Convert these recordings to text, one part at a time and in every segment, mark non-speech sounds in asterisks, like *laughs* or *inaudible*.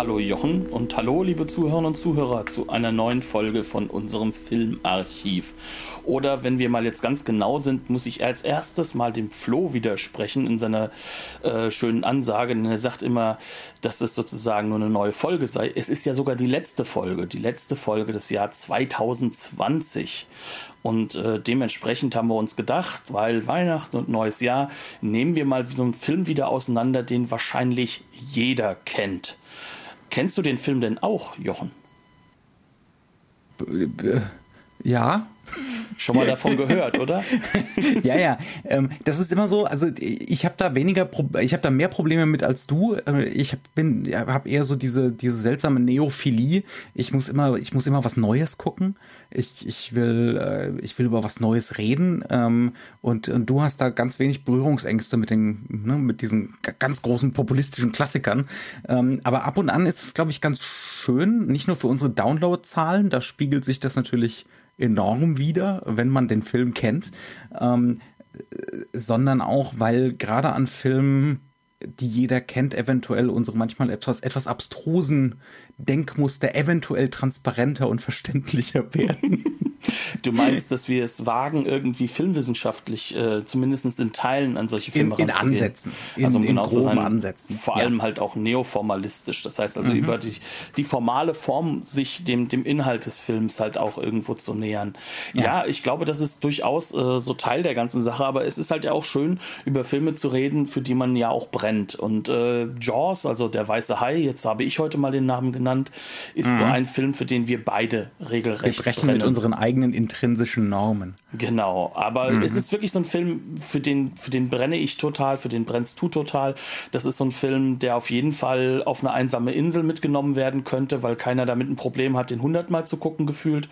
Hallo Jochen und hallo liebe Zuhörerinnen und Zuhörer zu einer neuen Folge von unserem Filmarchiv. Oder wenn wir mal jetzt ganz genau sind, muss ich als erstes mal dem Flo widersprechen in seiner äh, schönen Ansage, denn er sagt immer, dass es sozusagen nur eine neue Folge sei. Es ist ja sogar die letzte Folge, die letzte Folge des Jahr 2020. Und äh, dementsprechend haben wir uns gedacht, weil Weihnachten und neues Jahr, nehmen wir mal so einen Film wieder auseinander, den wahrscheinlich jeder kennt. Kennst du den Film denn auch, Jochen? Ja. Schon mal davon gehört, oder? *laughs* ja, ja. Ähm, das ist immer so. Also ich habe da weniger, Pro ich habe da mehr Probleme mit als du. Äh, ich bin, habe eher so diese diese seltsame Neophilie. Ich muss immer, ich muss immer was Neues gucken. Ich ich will, äh, ich will über was Neues reden. Ähm, und, und du hast da ganz wenig Berührungsängste mit den, ne, mit diesen ganz großen populistischen Klassikern. Ähm, aber ab und an ist es, glaube ich, ganz schön. Nicht nur für unsere Downloadzahlen. Da spiegelt sich das natürlich enorm wieder, wenn man den Film kennt, ähm, sondern auch, weil gerade an Filmen, die jeder kennt, eventuell unsere manchmal etwas, etwas abstrusen Denkmuster eventuell transparenter und verständlicher werden. *laughs* Du meinst, dass wir es wagen, irgendwie filmwissenschaftlich, äh, zumindest in Teilen an solche Filme in, in Ansätzen. In, also um genau in groben sein, Ansätzen. Vor allem ja. halt auch neoformalistisch. Das heißt also mhm. über die, die formale Form sich dem, dem Inhalt des Films halt auch irgendwo zu nähern. Ja, ja ich glaube, das ist durchaus äh, so Teil der ganzen Sache, aber es ist halt ja auch schön, über Filme zu reden, für die man ja auch brennt. Und äh, Jaws, also der weiße Hai, jetzt habe ich heute mal den Namen genannt, ist mhm. so ein Film, für den wir beide regelrecht Wir brechen brennen. mit unseren eigenen eigenen intrinsischen Normen. Genau, aber mhm. es ist wirklich so ein Film, für den, für den brenne ich total, für den brennst du total. Das ist so ein Film, der auf jeden Fall auf eine einsame Insel mitgenommen werden könnte, weil keiner damit ein Problem hat, den hundertmal zu gucken gefühlt,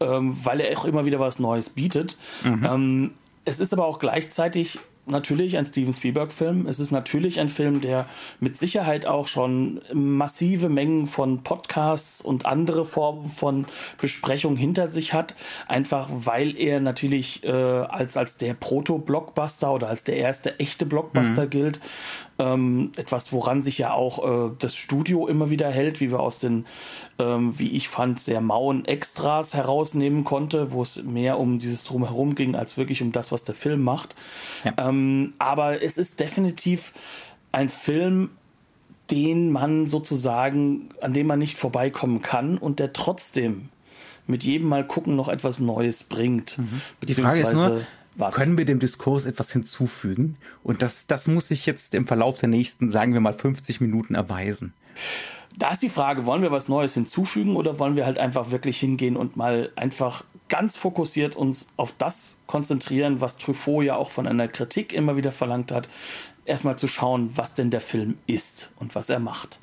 ähm, weil er auch immer wieder was Neues bietet. Mhm. Ähm, es ist aber auch gleichzeitig natürlich ein Steven Spielberg-Film. Es ist natürlich ein Film, der mit Sicherheit auch schon massive Mengen von Podcasts und andere Formen von Besprechungen hinter sich hat. Einfach weil er natürlich äh, als, als der Proto-Blockbuster oder als der erste echte Blockbuster mhm. gilt. Ähm, etwas, woran sich ja auch äh, das Studio immer wieder hält, wie wir aus den, ähm, wie ich fand, sehr mauen Extras herausnehmen konnte, wo es mehr um dieses Drumherum ging, als wirklich um das, was der Film macht. Ja. Ähm, aber es ist definitiv ein Film, den man sozusagen, an dem man nicht vorbeikommen kann und der trotzdem mit jedem Mal gucken noch etwas Neues bringt. Mhm. Die Frage ist nur, was? Können wir dem Diskurs etwas hinzufügen? Und das, das muss sich jetzt im Verlauf der nächsten, sagen wir mal, 50 Minuten erweisen. Da ist die Frage, wollen wir was Neues hinzufügen oder wollen wir halt einfach wirklich hingehen und mal einfach ganz fokussiert uns auf das konzentrieren, was Truffaut ja auch von einer Kritik immer wieder verlangt hat, erstmal zu schauen, was denn der Film ist und was er macht.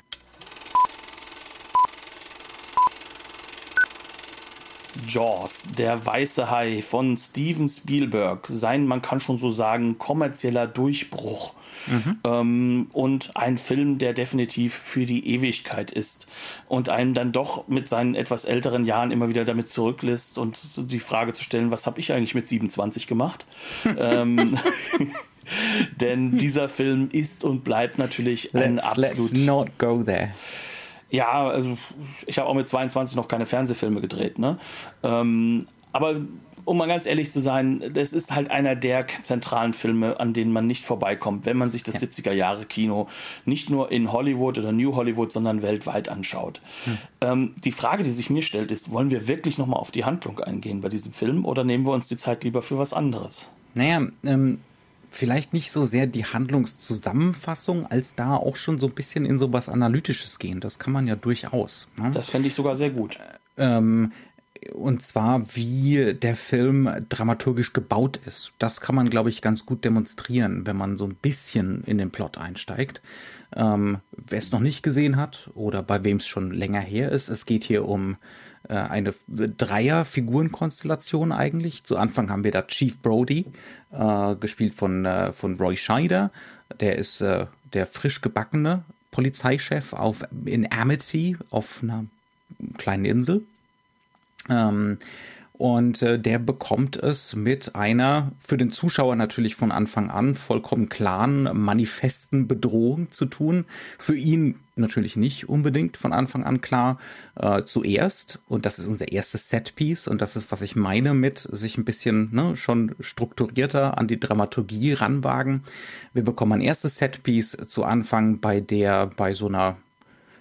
Jaws, der weiße Hai von Steven Spielberg, sein, man kann schon so sagen, kommerzieller Durchbruch. Mhm. Ähm, und ein Film, der definitiv für die Ewigkeit ist und einen dann doch mit seinen etwas älteren Jahren immer wieder damit zurücklässt und die Frage zu stellen, was habe ich eigentlich mit 27 gemacht? *laughs* ähm, *laughs* denn dieser Film ist und bleibt natürlich ein let's, absolut. Let's not go there. Ja, also ich habe auch mit 22 noch keine Fernsehfilme gedreht, ne? Ähm, aber um mal ganz ehrlich zu sein, das ist halt einer der zentralen Filme, an denen man nicht vorbeikommt, wenn man sich das ja. 70er Jahre Kino nicht nur in Hollywood oder New Hollywood, sondern weltweit anschaut. Hm. Ähm, die Frage, die sich mir stellt, ist, wollen wir wirklich nochmal auf die Handlung eingehen bei diesem Film oder nehmen wir uns die Zeit lieber für was anderes? Naja, ähm, vielleicht nicht so sehr die Handlungszusammenfassung, als da auch schon so ein bisschen in so was Analytisches gehen. Das kann man ja durchaus. Ne? Das fände ich sogar sehr gut. Ähm, und zwar, wie der Film dramaturgisch gebaut ist. Das kann man, glaube ich, ganz gut demonstrieren, wenn man so ein bisschen in den Plot einsteigt. Ähm, Wer es noch nicht gesehen hat oder bei wem es schon länger her ist, es geht hier um eine Dreier-Figurenkonstellation eigentlich. Zu Anfang haben wir da Chief Brody, äh, gespielt von, äh, von Roy Scheider. Der ist äh, der frisch gebackene Polizeichef auf, in Amity auf einer kleinen Insel. Ähm, und äh, der bekommt es mit einer für den Zuschauer natürlich von Anfang an vollkommen klaren, manifesten Bedrohung zu tun. Für ihn natürlich nicht unbedingt von Anfang an klar. Äh, zuerst, und das ist unser erstes Setpiece, und das ist, was ich meine mit sich ein bisschen ne, schon strukturierter an die Dramaturgie ranwagen. Wir bekommen ein erstes Setpiece zu Anfang, bei der bei so einer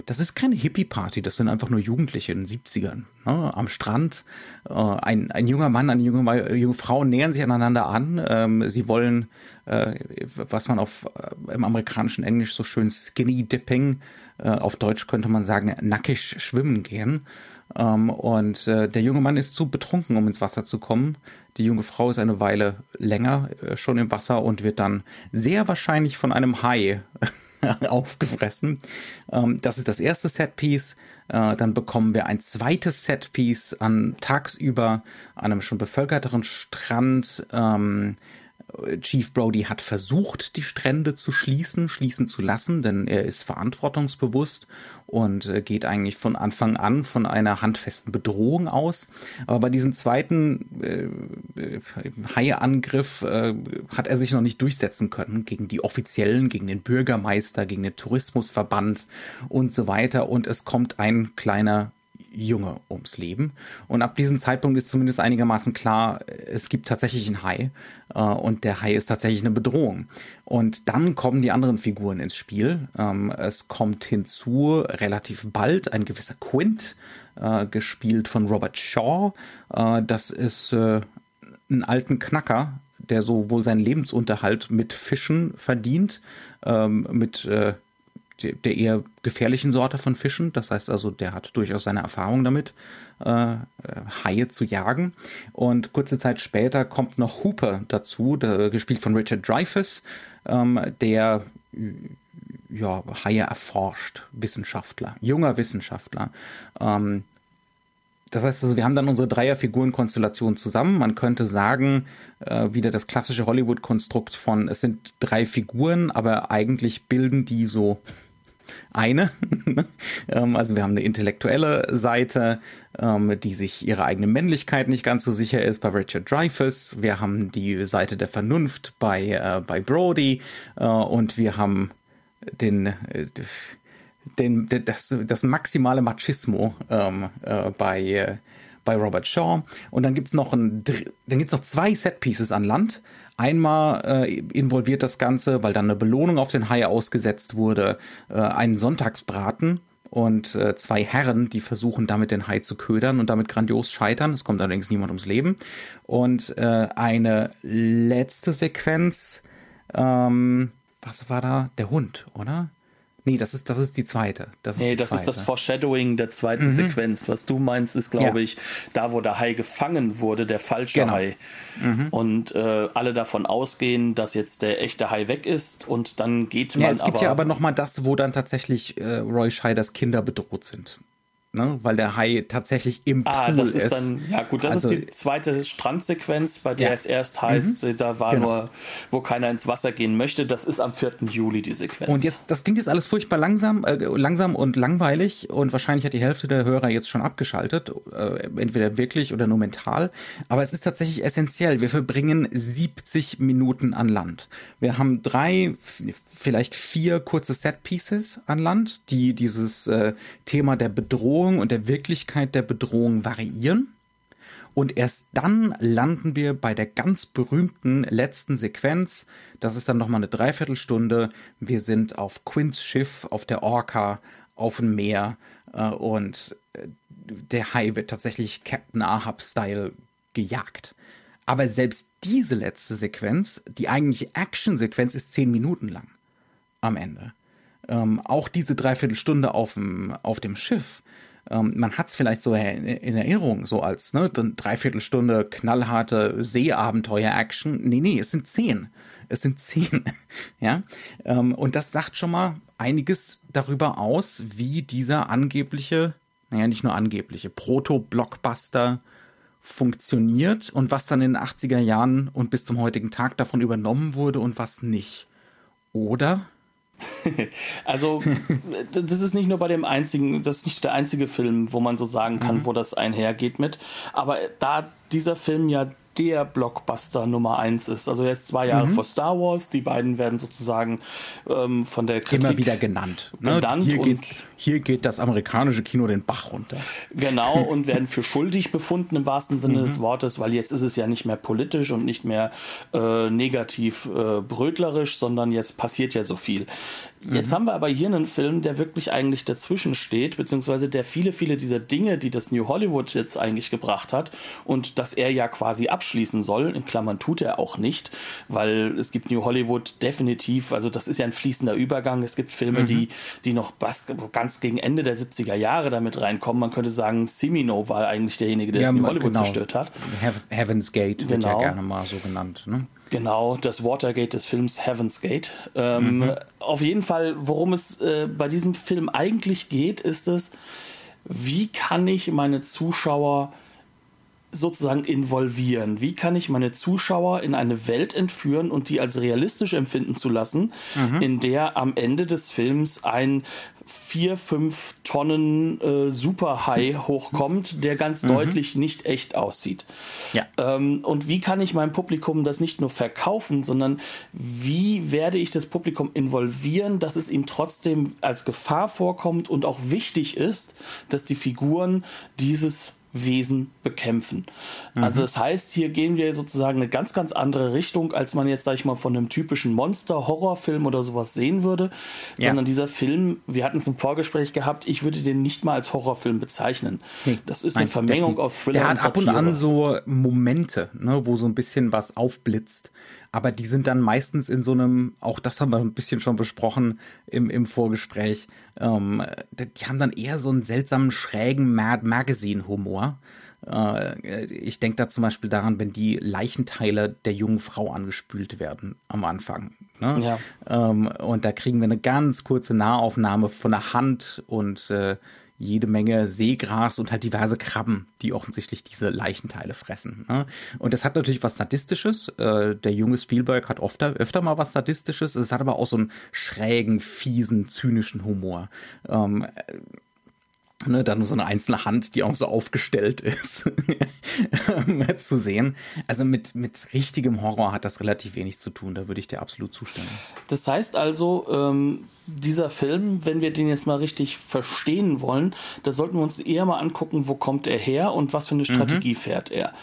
das ist keine Hippie-Party, das sind einfach nur Jugendliche in den 70ern. Ne? Am Strand, äh, ein, ein junger Mann, eine junge, eine junge Frau nähern sich aneinander an. Ähm, sie wollen, äh, was man auf äh, im amerikanischen Englisch so schön Skinny Dipping, äh, auf Deutsch könnte man sagen, nackig schwimmen gehen. Ähm, und äh, der junge Mann ist zu betrunken, um ins Wasser zu kommen. Die junge Frau ist eine Weile länger äh, schon im Wasser und wird dann sehr wahrscheinlich von einem Hai *laughs* *laughs* aufgefressen. Ähm, das ist das erste Setpiece. Äh, dann bekommen wir ein zweites Setpiece an tagsüber an einem schon bevölkerteren Strand. Ähm, Chief Brody hat versucht, die Strände zu schließen, schließen zu lassen, denn er ist verantwortungsbewusst und äh, geht eigentlich von Anfang an von einer handfesten Bedrohung aus. Aber bei diesem zweiten äh, äh, Haieangriff äh, hat er sich noch nicht durchsetzen können gegen die Offiziellen, gegen den Bürgermeister, gegen den Tourismusverband und so weiter. Und es kommt ein kleiner Junge ums Leben. Und ab diesem Zeitpunkt ist zumindest einigermaßen klar, es gibt tatsächlich einen Hai äh, und der Hai ist tatsächlich eine Bedrohung. Und dann kommen die anderen Figuren ins Spiel. Ähm, es kommt hinzu relativ bald ein gewisser Quint, äh, gespielt von Robert Shaw. Äh, das ist äh, ein alten Knacker, der so wohl seinen Lebensunterhalt mit Fischen verdient, ähm, mit äh, der eher gefährlichen Sorte von Fischen. Das heißt also, der hat durchaus seine Erfahrung damit, äh, Haie zu jagen. Und kurze Zeit später kommt noch Hooper dazu, der, gespielt von Richard Dreyfuss, ähm, der ja, Haie erforscht, Wissenschaftler, junger Wissenschaftler. Ähm, das heißt also, wir haben dann unsere Dreierfigurenkonstellation zusammen. Man könnte sagen, äh, wieder das klassische Hollywood-Konstrukt von, es sind drei Figuren, aber eigentlich bilden die so eine. *laughs* Ähm, also wir haben eine intellektuelle Seite, ähm, die sich ihrer eigenen Männlichkeit nicht ganz so sicher ist bei Richard Dreyfuss. Wir haben die Seite der Vernunft bei, äh, bei Brody äh, und wir haben den, äh, den, das, das maximale Machismo ähm, äh, bei, bei Robert Shaw. Und dann noch ein, dann gibt's noch zwei Setpieces an Land. Einmal äh, involviert das Ganze, weil dann eine Belohnung auf den Hai ausgesetzt wurde, äh, einen Sonntagsbraten und äh, zwei Herren, die versuchen damit den Hai zu ködern und damit grandios scheitern. Es kommt allerdings niemand ums Leben. Und äh, eine letzte Sequenz, ähm, was war da? Der Hund, oder? Nee, das ist, das ist die zweite. Das ist nee, das zweite. ist das Foreshadowing der zweiten mhm. Sequenz. Was du meinst, ist, glaube ja. ich, da, wo der Hai gefangen wurde, der falsche genau. Hai. Mhm. Und äh, alle davon ausgehen, dass jetzt der echte Hai weg ist und dann geht man. Ja, es gibt aber, ja aber nochmal das, wo dann tatsächlich äh, Roy Scheiders Kinder bedroht sind ne? weil der Hai tatsächlich im ah, Pool das ist. ist. Dann, ja gut, das also, ist die zweite Strandsequenz, bei der ja. es erst heißt, mhm. da war genau. nur, wo keiner ins Wasser gehen möchte. Das ist am 4. Juli die Sequenz. Und jetzt, das klingt jetzt alles furchtbar langsam, äh, langsam und langweilig und wahrscheinlich hat die Hälfte der Hörer jetzt schon abgeschaltet, äh, entweder wirklich oder nur mental. Aber es ist tatsächlich essentiell. Wir verbringen 70 Minuten an Land. Wir haben drei, vielleicht vier kurze Set Pieces an Land, die dieses äh, Thema der Bedrohung und der Wirklichkeit der Bedrohung variieren. Und erst dann landen wir bei der ganz berühmten letzten Sequenz. Das ist dann nochmal eine Dreiviertelstunde. Wir sind auf Quints Schiff, auf der Orca, auf dem Meer äh, und äh, der Hai wird tatsächlich Captain Ahab-Style gejagt. Aber selbst diese letzte Sequenz, die eigentliche Action-Sequenz, ist zehn Minuten lang am Ende. Ähm, auch diese Dreiviertelstunde auf dem, auf dem Schiff, ähm, man hat es vielleicht so in, in, Erinnerung, so als ne, Dreiviertelstunde knallharte Seeabenteuer-Action. Nee, nee, es sind zehn. Es sind zehn. *laughs* ja. Ähm, und das sagt schon mal einiges darüber aus, wie dieser angebliche naja, nicht nur angebliche, Proto-Blockbuster funktioniert und was dann in den 80er Jahren und bis zum heutigen Tag davon übernommen wurde und was nicht. Oder? *laughs* also, das ist nicht nur bei dem einzigen, das ist nicht der einzige Film, wo man so sagen kann, mhm. wo das einhergeht mit. Aber da dieser Film ja der Blockbuster Nummer eins ist. Also ist zwei Jahre mhm. vor Star Wars. Die beiden werden sozusagen ähm, von der Kritik immer wieder genannt. Ne? genannt hier, geht, hier geht das amerikanische Kino den Bach runter. Genau und werden für *laughs* schuldig befunden im wahrsten Sinne mhm. des Wortes, weil jetzt ist es ja nicht mehr politisch und nicht mehr äh, negativ äh, brötlerisch, sondern jetzt passiert ja so viel. Jetzt mhm. haben wir aber hier einen Film, der wirklich eigentlich dazwischen steht, beziehungsweise der viele, viele dieser Dinge, die das New Hollywood jetzt eigentlich gebracht hat und dass er ja quasi abschließen soll, in Klammern tut er auch nicht, weil es gibt New Hollywood definitiv, also das ist ja ein fließender Übergang. Es gibt Filme, mhm. die, die noch ganz gegen Ende der 70er Jahre damit reinkommen. Man könnte sagen, Simino war eigentlich derjenige, der ja, das New Hollywood genau. zerstört hat. Heaven's Gate wird genau. ja gerne mal so genannt. Ne? Genau, das Watergate des Films Heaven's Gate. Ähm, mhm. Auf jeden Fall, worum es äh, bei diesem Film eigentlich geht, ist es, wie kann ich meine Zuschauer sozusagen involvieren? Wie kann ich meine Zuschauer in eine Welt entführen und die als realistisch empfinden zu lassen, mhm. in der am Ende des Films ein vier, fünf Tonnen äh, Superhai hochkommt, der ganz mhm. deutlich nicht echt aussieht. Ja. Ähm, und wie kann ich meinem Publikum das nicht nur verkaufen, sondern wie werde ich das Publikum involvieren, dass es ihm trotzdem als Gefahr vorkommt und auch wichtig ist, dass die Figuren dieses Wesen bekämpfen. Mhm. Also das heißt, hier gehen wir sozusagen eine ganz, ganz andere Richtung, als man jetzt, sag ich mal, von einem typischen Monster-Horrorfilm oder sowas sehen würde, ja. sondern dieser Film, wir hatten es im Vorgespräch gehabt, ich würde den nicht mal als Horrorfilm bezeichnen. Nee, das ist eine Vermengung aus Thriller Der hat ab und an so Momente, ne, wo so ein bisschen was aufblitzt aber die sind dann meistens in so einem, auch das haben wir ein bisschen schon besprochen im, im Vorgespräch, ähm, die haben dann eher so einen seltsamen, schrägen Mad Magazine-Humor. Äh, ich denke da zum Beispiel daran, wenn die Leichenteile der jungen Frau angespült werden am Anfang. Ne? Ja. Ähm, und da kriegen wir eine ganz kurze Nahaufnahme von der Hand und äh, jede Menge Seegras und halt diverse Krabben, die offensichtlich diese Leichenteile fressen. Ne? Und das hat natürlich was Sadistisches. Äh, der junge Spielberg hat oft, öfter mal was Sadistisches. Es hat aber auch so einen schrägen, fiesen, zynischen Humor. Ähm, ne, da nur so eine einzelne Hand, die auch so aufgestellt *laughs* ist, zu sehen. Also mit, mit richtigem Horror hat das relativ wenig zu tun, da würde ich dir absolut zustimmen. Das heißt also, ähm, dieser Film, wenn wir den jetzt mal richtig verstehen wollen, da sollten wir uns eher mal angucken, wo kommt er her und was für eine Strategie mhm. fährt er.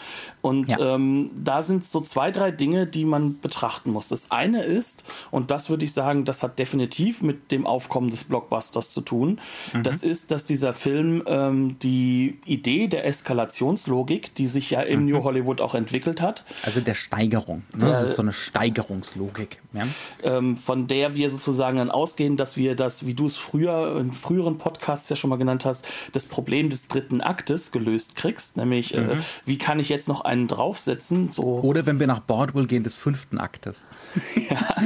Und ja. ähm, da sind so zwei, drei Dinge, die man betrachten muss. Das eine ist, und das würde ich sagen, das hat definitiv mit dem Aufkommen des Blockbusters zu tun, mhm. das ist, dass dieser Film ähm, die Idee der Eskalationslogik, die sich ja im mhm. New Hollywood auch entwickelt hat. Also der Steigerung. Ne? das ist so eine Steigerungslogik. Ja? Ähm, von der wir sozusagen dann ausgehen, dass wir das, wie du es früher in früheren Podcasts ja schon mal genannt hast, das Problem des dritten Aktes gelöst kriegst. Nämlich, äh, mhm. äh, wie kann ich jetzt noch einen draufsetzen? So Oder wenn wir nach Bordwell gehen, des fünften Aktes. *laughs* Ja.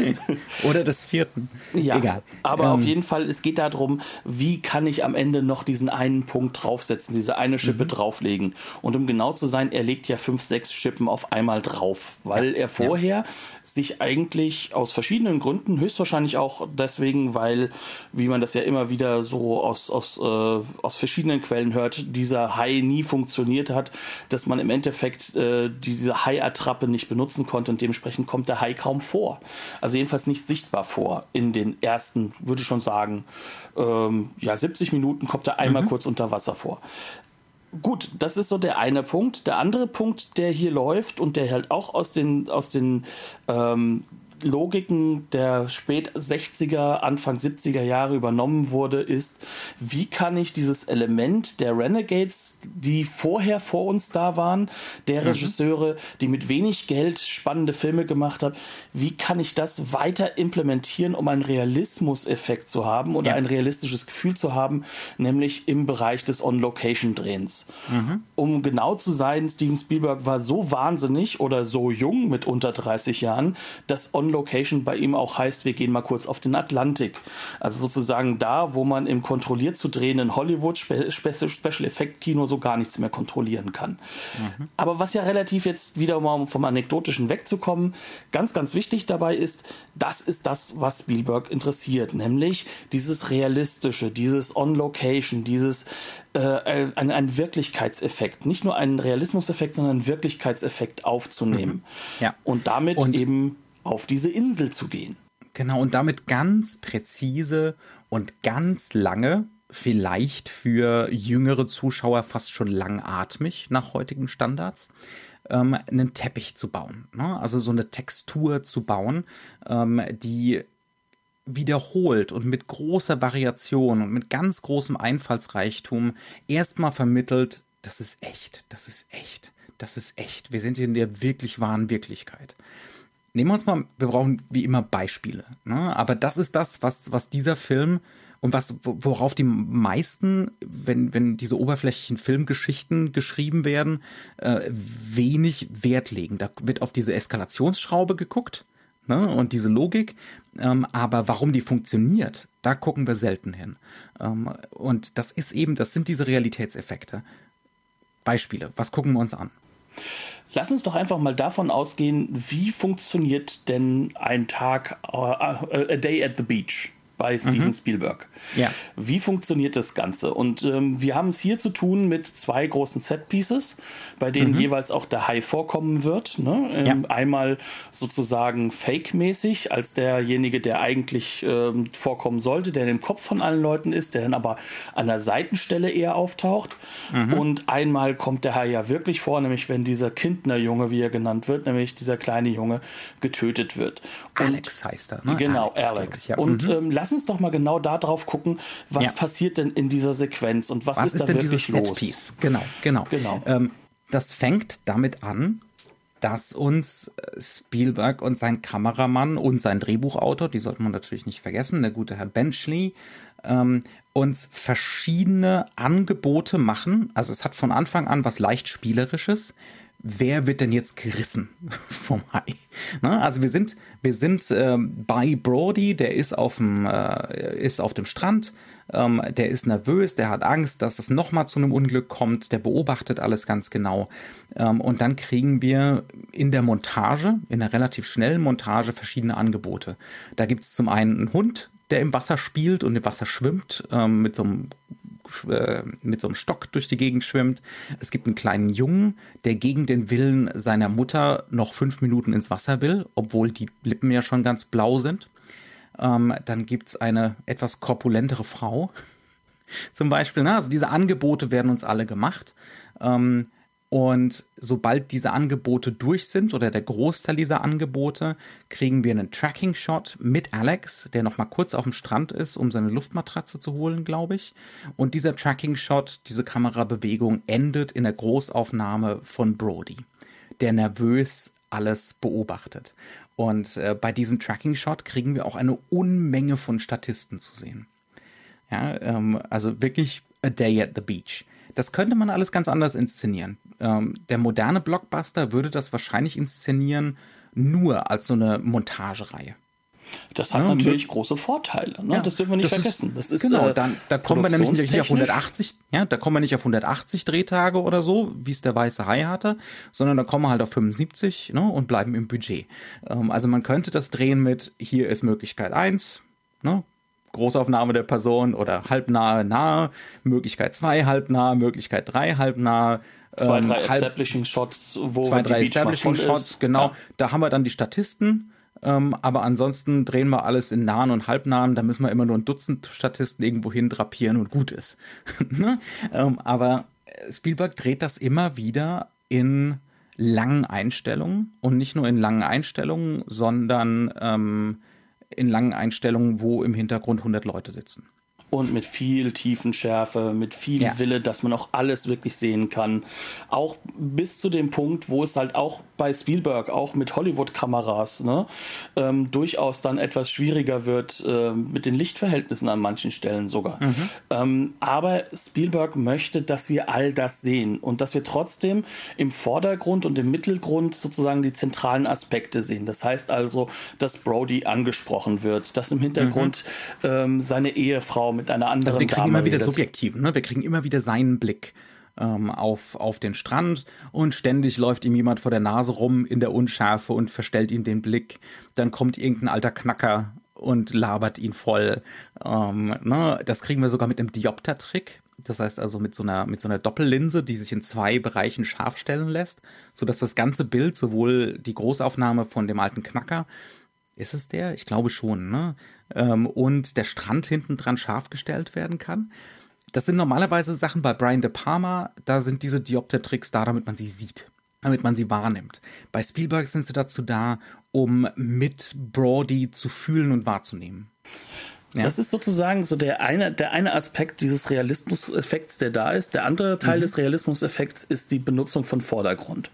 Oder des vierten. Ja, Egal. Aber ähm. auf jeden Fall, es geht darum, wie kann ich am Ende noch diesen einen Punkt draufsetzen, diese eine Schippe mhm. drauflegen. Und um genau zu sein, er legt ja fünf, sechs Schippen auf einmal drauf, weil ja. er vorher ja. sich eigentlich aus verschiedenen Gründen, höchstwahrscheinlich auch deswegen, weil, wie man das ja immer wieder so aus, aus, äh, aus verschiedenen Quellen hört, dieser Hai nie funktioniert hat, dass man im Endeffekt äh, diese Hai-Attrappe nicht benutzen konnte und dementsprechend kommt der Hai kaum vor. Also jedenfalls nicht sichtbar vor in den ersten, würde ich schon sagen, ähm, ja, 70 Minuten kommt er einmal mhm. kurz unter Wasser vor. Gut, das ist so der eine Punkt. Der andere Punkt, der hier läuft und der halt auch aus den, aus den ähm, Logiken der spät 60er, Anfang 70er Jahre übernommen wurde, ist, wie kann ich dieses Element der Renegades, die vorher vor uns da waren, der mhm. Regisseure, die mit wenig Geld spannende Filme gemacht haben, wie kann ich das weiter implementieren, um einen Realismus-Effekt zu haben oder ja. ein realistisches Gefühl zu haben, nämlich im Bereich des On-Location-Drehens. Mhm. Um genau zu sein, Steven Spielberg war so wahnsinnig oder so jung mit unter 30 Jahren, dass On On-Location bei ihm auch heißt, wir gehen mal kurz auf den Atlantik. Also sozusagen da, wo man im kontrolliert zu drehenden Hollywood Special Effect Kino so gar nichts mehr kontrollieren kann. Mhm. Aber was ja relativ jetzt wieder mal vom Anekdotischen wegzukommen, ganz, ganz wichtig dabei ist, das ist das, was Spielberg interessiert, nämlich dieses realistische, dieses On-Location, dieses äh, ein, ein Wirklichkeitseffekt, nicht nur einen Realismuseffekt, sondern einen Wirklichkeitseffekt aufzunehmen. Mhm. Ja. Und damit und eben auf diese Insel zu gehen. Genau, und damit ganz präzise und ganz lange, vielleicht für jüngere Zuschauer fast schon langatmig nach heutigen Standards, ähm, einen Teppich zu bauen. Ne? Also so eine Textur zu bauen, ähm, die wiederholt und mit großer Variation und mit ganz großem Einfallsreichtum erstmal vermittelt, das ist echt, das ist echt, das ist echt. Wir sind hier in der wirklich wahren Wirklichkeit. Nehmen wir uns mal, wir brauchen wie immer Beispiele, ne? aber das ist das, was, was dieser Film und was, worauf die meisten, wenn, wenn diese oberflächlichen Filmgeschichten geschrieben werden, äh, wenig Wert legen. Da wird auf diese Eskalationsschraube geguckt ne? und diese Logik. Ähm, aber warum die funktioniert, da gucken wir selten hin. Ähm, und das ist eben, das sind diese Realitätseffekte. Beispiele, was gucken wir uns an? Lass uns doch einfach mal davon ausgehen, wie funktioniert denn ein Tag, uh, a day at the beach? Bei Steven mhm. Spielberg. Ja. Wie funktioniert das Ganze? Und ähm, wir haben es hier zu tun mit zwei großen Set-Pieces, bei denen mhm. jeweils auch der Hai vorkommen wird. Ne? Ähm, ja. Einmal sozusagen fake-mäßig, als derjenige, der eigentlich ähm, vorkommen sollte, der in dem Kopf von allen Leuten ist, der dann aber an der Seitenstelle eher auftaucht. Mhm. Und einmal kommt der Hai ja wirklich vor, nämlich wenn dieser Kindner-Junge, wie er genannt wird, nämlich dieser kleine Junge, getötet wird. Und, Alex heißt er, ne? Genau, Alex. Alex. Ja. Und mhm. ähm, lass uns doch mal genau da drauf gucken, was ja. passiert denn in dieser Sequenz und was, was ist, ist, da denn wirklich dieses los? Setpiece? Genau, genau. genau. Ähm, das fängt damit an, dass uns äh, Spielberg und sein Kameramann und sein Drehbuchautor, die sollte man natürlich nicht vergessen, der gute Herr Benchley, ähm, uns verschiedene Angebote machen. Also es hat von Anfang an was leicht Spielerisches wer wird denn jetzt gerissen *laughs* vom Hai? Ne? Also wir sind, wir sind äh, bei Brody, der ist auf dem, äh, ist auf dem Strand, ähm, der ist nervös, der hat Angst, dass es nochmal zu einem Unglück kommt, der beobachtet alles ganz genau. Ähm, und dann kriegen wir in der Montage, in der relativ schnellen Montage, verschiedene Angebote. Da gibt es zum einen einen Hund, der im Wasser spielt und im Wasser schwimmt, ähm, mit so einem äh, mit so einem Stock durch die Gegend schwimmt. Es gibt einen kleinen Jungen, der gegen den Willen seiner Mutter noch fünf Minuten ins Wasser will, obwohl die Lippen ja schon ganz blau sind. Ähm, dann gibt es eine etwas korpulentere Frau. *laughs* Zum Beispiel, ne? also diese Angebote werden uns alle gemacht. Ähm, und sobald diese Angebote durch sind oder der Großteil dieser Angebote, kriegen wir einen Tracking-Shot mit Alex, der nochmal kurz auf dem Strand ist, um seine Luftmatratze zu holen, glaube ich. Und dieser Tracking-Shot, diese Kamerabewegung endet in der Großaufnahme von Brody, der nervös alles beobachtet. Und äh, bei diesem Tracking-Shot kriegen wir auch eine Unmenge von Statisten zu sehen. Ja, ähm, also wirklich a day at the beach. Das könnte man alles ganz anders inszenieren. Ähm, der moderne Blockbuster würde das wahrscheinlich inszenieren nur als so eine Montagereihe. Das hat ja, natürlich große Vorteile. Ne? Ja, das dürfen wir nicht vergessen. Ist, das ist, genau, äh, dann, da kommen wir nämlich nicht auf 180, ja, da kommen wir nicht auf 180 Drehtage oder so, wie es der Weiße Hai hatte, sondern da kommen wir halt auf 75 ne, und bleiben im Budget. Ähm, also man könnte das drehen mit, hier ist Möglichkeit 1, ne, Großaufnahme der Person oder halbnahe, nahe, Möglichkeit 2 halbnahe, Möglichkeit 3 halbnahe. Zwei, ähm, drei Establishing Shots, wo zwei, drei Establishing Shots, ist. genau. Ja. Da haben wir dann die Statisten. Ähm, aber ansonsten drehen wir alles in nahen und halbnahen. Da müssen wir immer nur ein Dutzend Statisten irgendwo hin drapieren und gut ist. *laughs* ne? ähm, aber Spielberg dreht das immer wieder in langen Einstellungen und nicht nur in langen Einstellungen, sondern ähm, in langen Einstellungen, wo im Hintergrund 100 Leute sitzen. Und mit viel Tiefenschärfe, mit viel ja. Wille, dass man auch alles wirklich sehen kann. Auch bis zu dem Punkt, wo es halt auch bei Spielberg, auch mit Hollywood-Kameras, ne, ähm, durchaus dann etwas schwieriger wird äh, mit den Lichtverhältnissen an manchen Stellen sogar. Mhm. Ähm, aber Spielberg möchte, dass wir all das sehen und dass wir trotzdem im Vordergrund und im Mittelgrund sozusagen die zentralen Aspekte sehen. Das heißt also, dass Brody angesprochen wird, dass im Hintergrund mhm. ähm, seine Ehefrau mit einer anderen also wir kriegen Dame immer wieder redet. subjektiv, ne? Wir kriegen immer wieder seinen Blick ähm, auf, auf den Strand und ständig läuft ihm jemand vor der Nase rum in der Unschärfe und verstellt ihm den Blick. Dann kommt irgendein alter Knacker und labert ihn voll. Ähm, ne? Das kriegen wir sogar mit einem Diopter-Trick. Das heißt also mit so einer, mit so einer Doppellinse, die sich in zwei Bereichen scharf stellen lässt, sodass das ganze Bild, sowohl die Großaufnahme von dem alten Knacker, ist es der? Ich glaube schon, ne? Ähm, und der Strand hinten dran scharf gestellt werden kann. Das sind normalerweise Sachen bei Brian De Palma, da sind diese Diopter-Tricks da, damit man sie sieht, damit man sie wahrnimmt. Bei Spielberg sind sie dazu da, um mit Brody zu fühlen und wahrzunehmen. Ja. Das ist sozusagen so der eine, der eine Aspekt dieses Realismuseffekts, der da ist. Der andere Teil mhm. des Realismuseffekts ist die Benutzung von Vordergrund.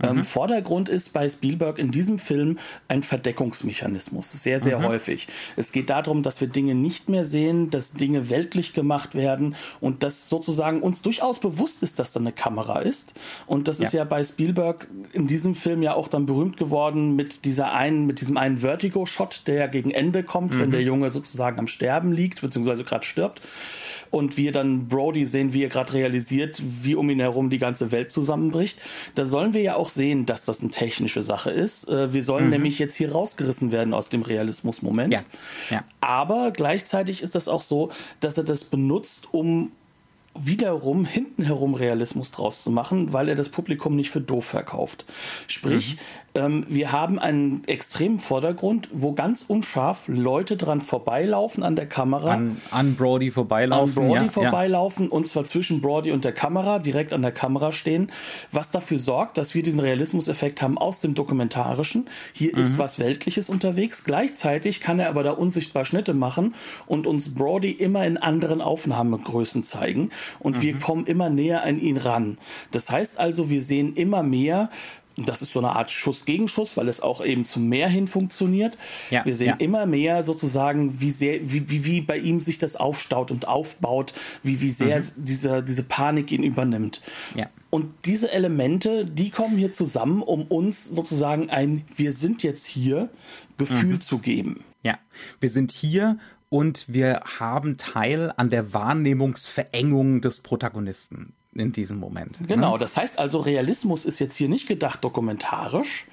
Ähm, mhm. Ähm, Vordergrund ist bei Spielberg in diesem Film ein Verdeckungsmechanismus, sehr, sehr mhm. häufig. Es geht darum, dass wir Dinge nicht mehr sehen, dass Dinge weltlich gemacht werden und dass sozusagen uns durchaus bewusst ist, dass da eine Kamera ist. Und das ja. ist ja bei Spielberg in diesem Film ja auch dann berühmt geworden mit dieser einen, mit diesem einen Vertigo-Shot, der ja gegen Ende kommt, wenn mhm. der Junge sozusagen sozusagen am Sterben liegt, beziehungsweise gerade stirbt. Und wir dann Brody sehen, wie er gerade realisiert, wie um ihn herum die ganze Welt zusammenbricht. Da sollen wir ja auch sehen, dass das eine technische Sache ist. Äh, wir sollen mhm. nämlich jetzt hier rausgerissen werden aus dem Realismus-Moment. Ja. Ja. Aber gleichzeitig ist das auch so, dass er das benutzt, um wiederum hinten herum Realismus draus zu machen, weil er das Publikum nicht für doof verkauft. Sprich, mhm ähm, wir haben einen extremen Vordergrund, wo ganz unscharf Leute dran vorbeilaufen an der Kamera. An, an Brody vorbeilaufen. An Brody ja, vorbeilaufen ja. und zwar zwischen Brody und der Kamera, direkt an der Kamera stehen, was dafür sorgt, dass wir diesen Realismuseffekt haben aus dem Dokumentarischen. Hier mhm. ist was Weltliches unterwegs. Gleichzeitig kann er aber da unsichtbar Schnitte machen und uns Brody immer in anderen Aufnahmegrößen zeigen und mhm. wir kommen immer näher an ihn ran. Das heißt also, wir sehen immer mehr und das ist so eine Art Schuss-Gegenschuss, weil es auch eben zum Meer hin funktioniert. Ja, wir sehen ja. immer mehr sozusagen, wie sehr, wie, wie, wie bei ihm sich das aufstaut und aufbaut, wie, wie sehr mhm. diese, diese Panik ihn übernimmt. Ja. Und diese Elemente, die kommen hier zusammen, um uns sozusagen ein Wir sind jetzt hier Gefühl mhm. zu geben. Ja, wir sind hier und wir haben Teil an der Wahrnehmungsverengung des Protagonisten in diesem Moment. Ne? Genau, ne? das heißt also, Realismus ist jetzt hier nicht gedacht dokumentarisch,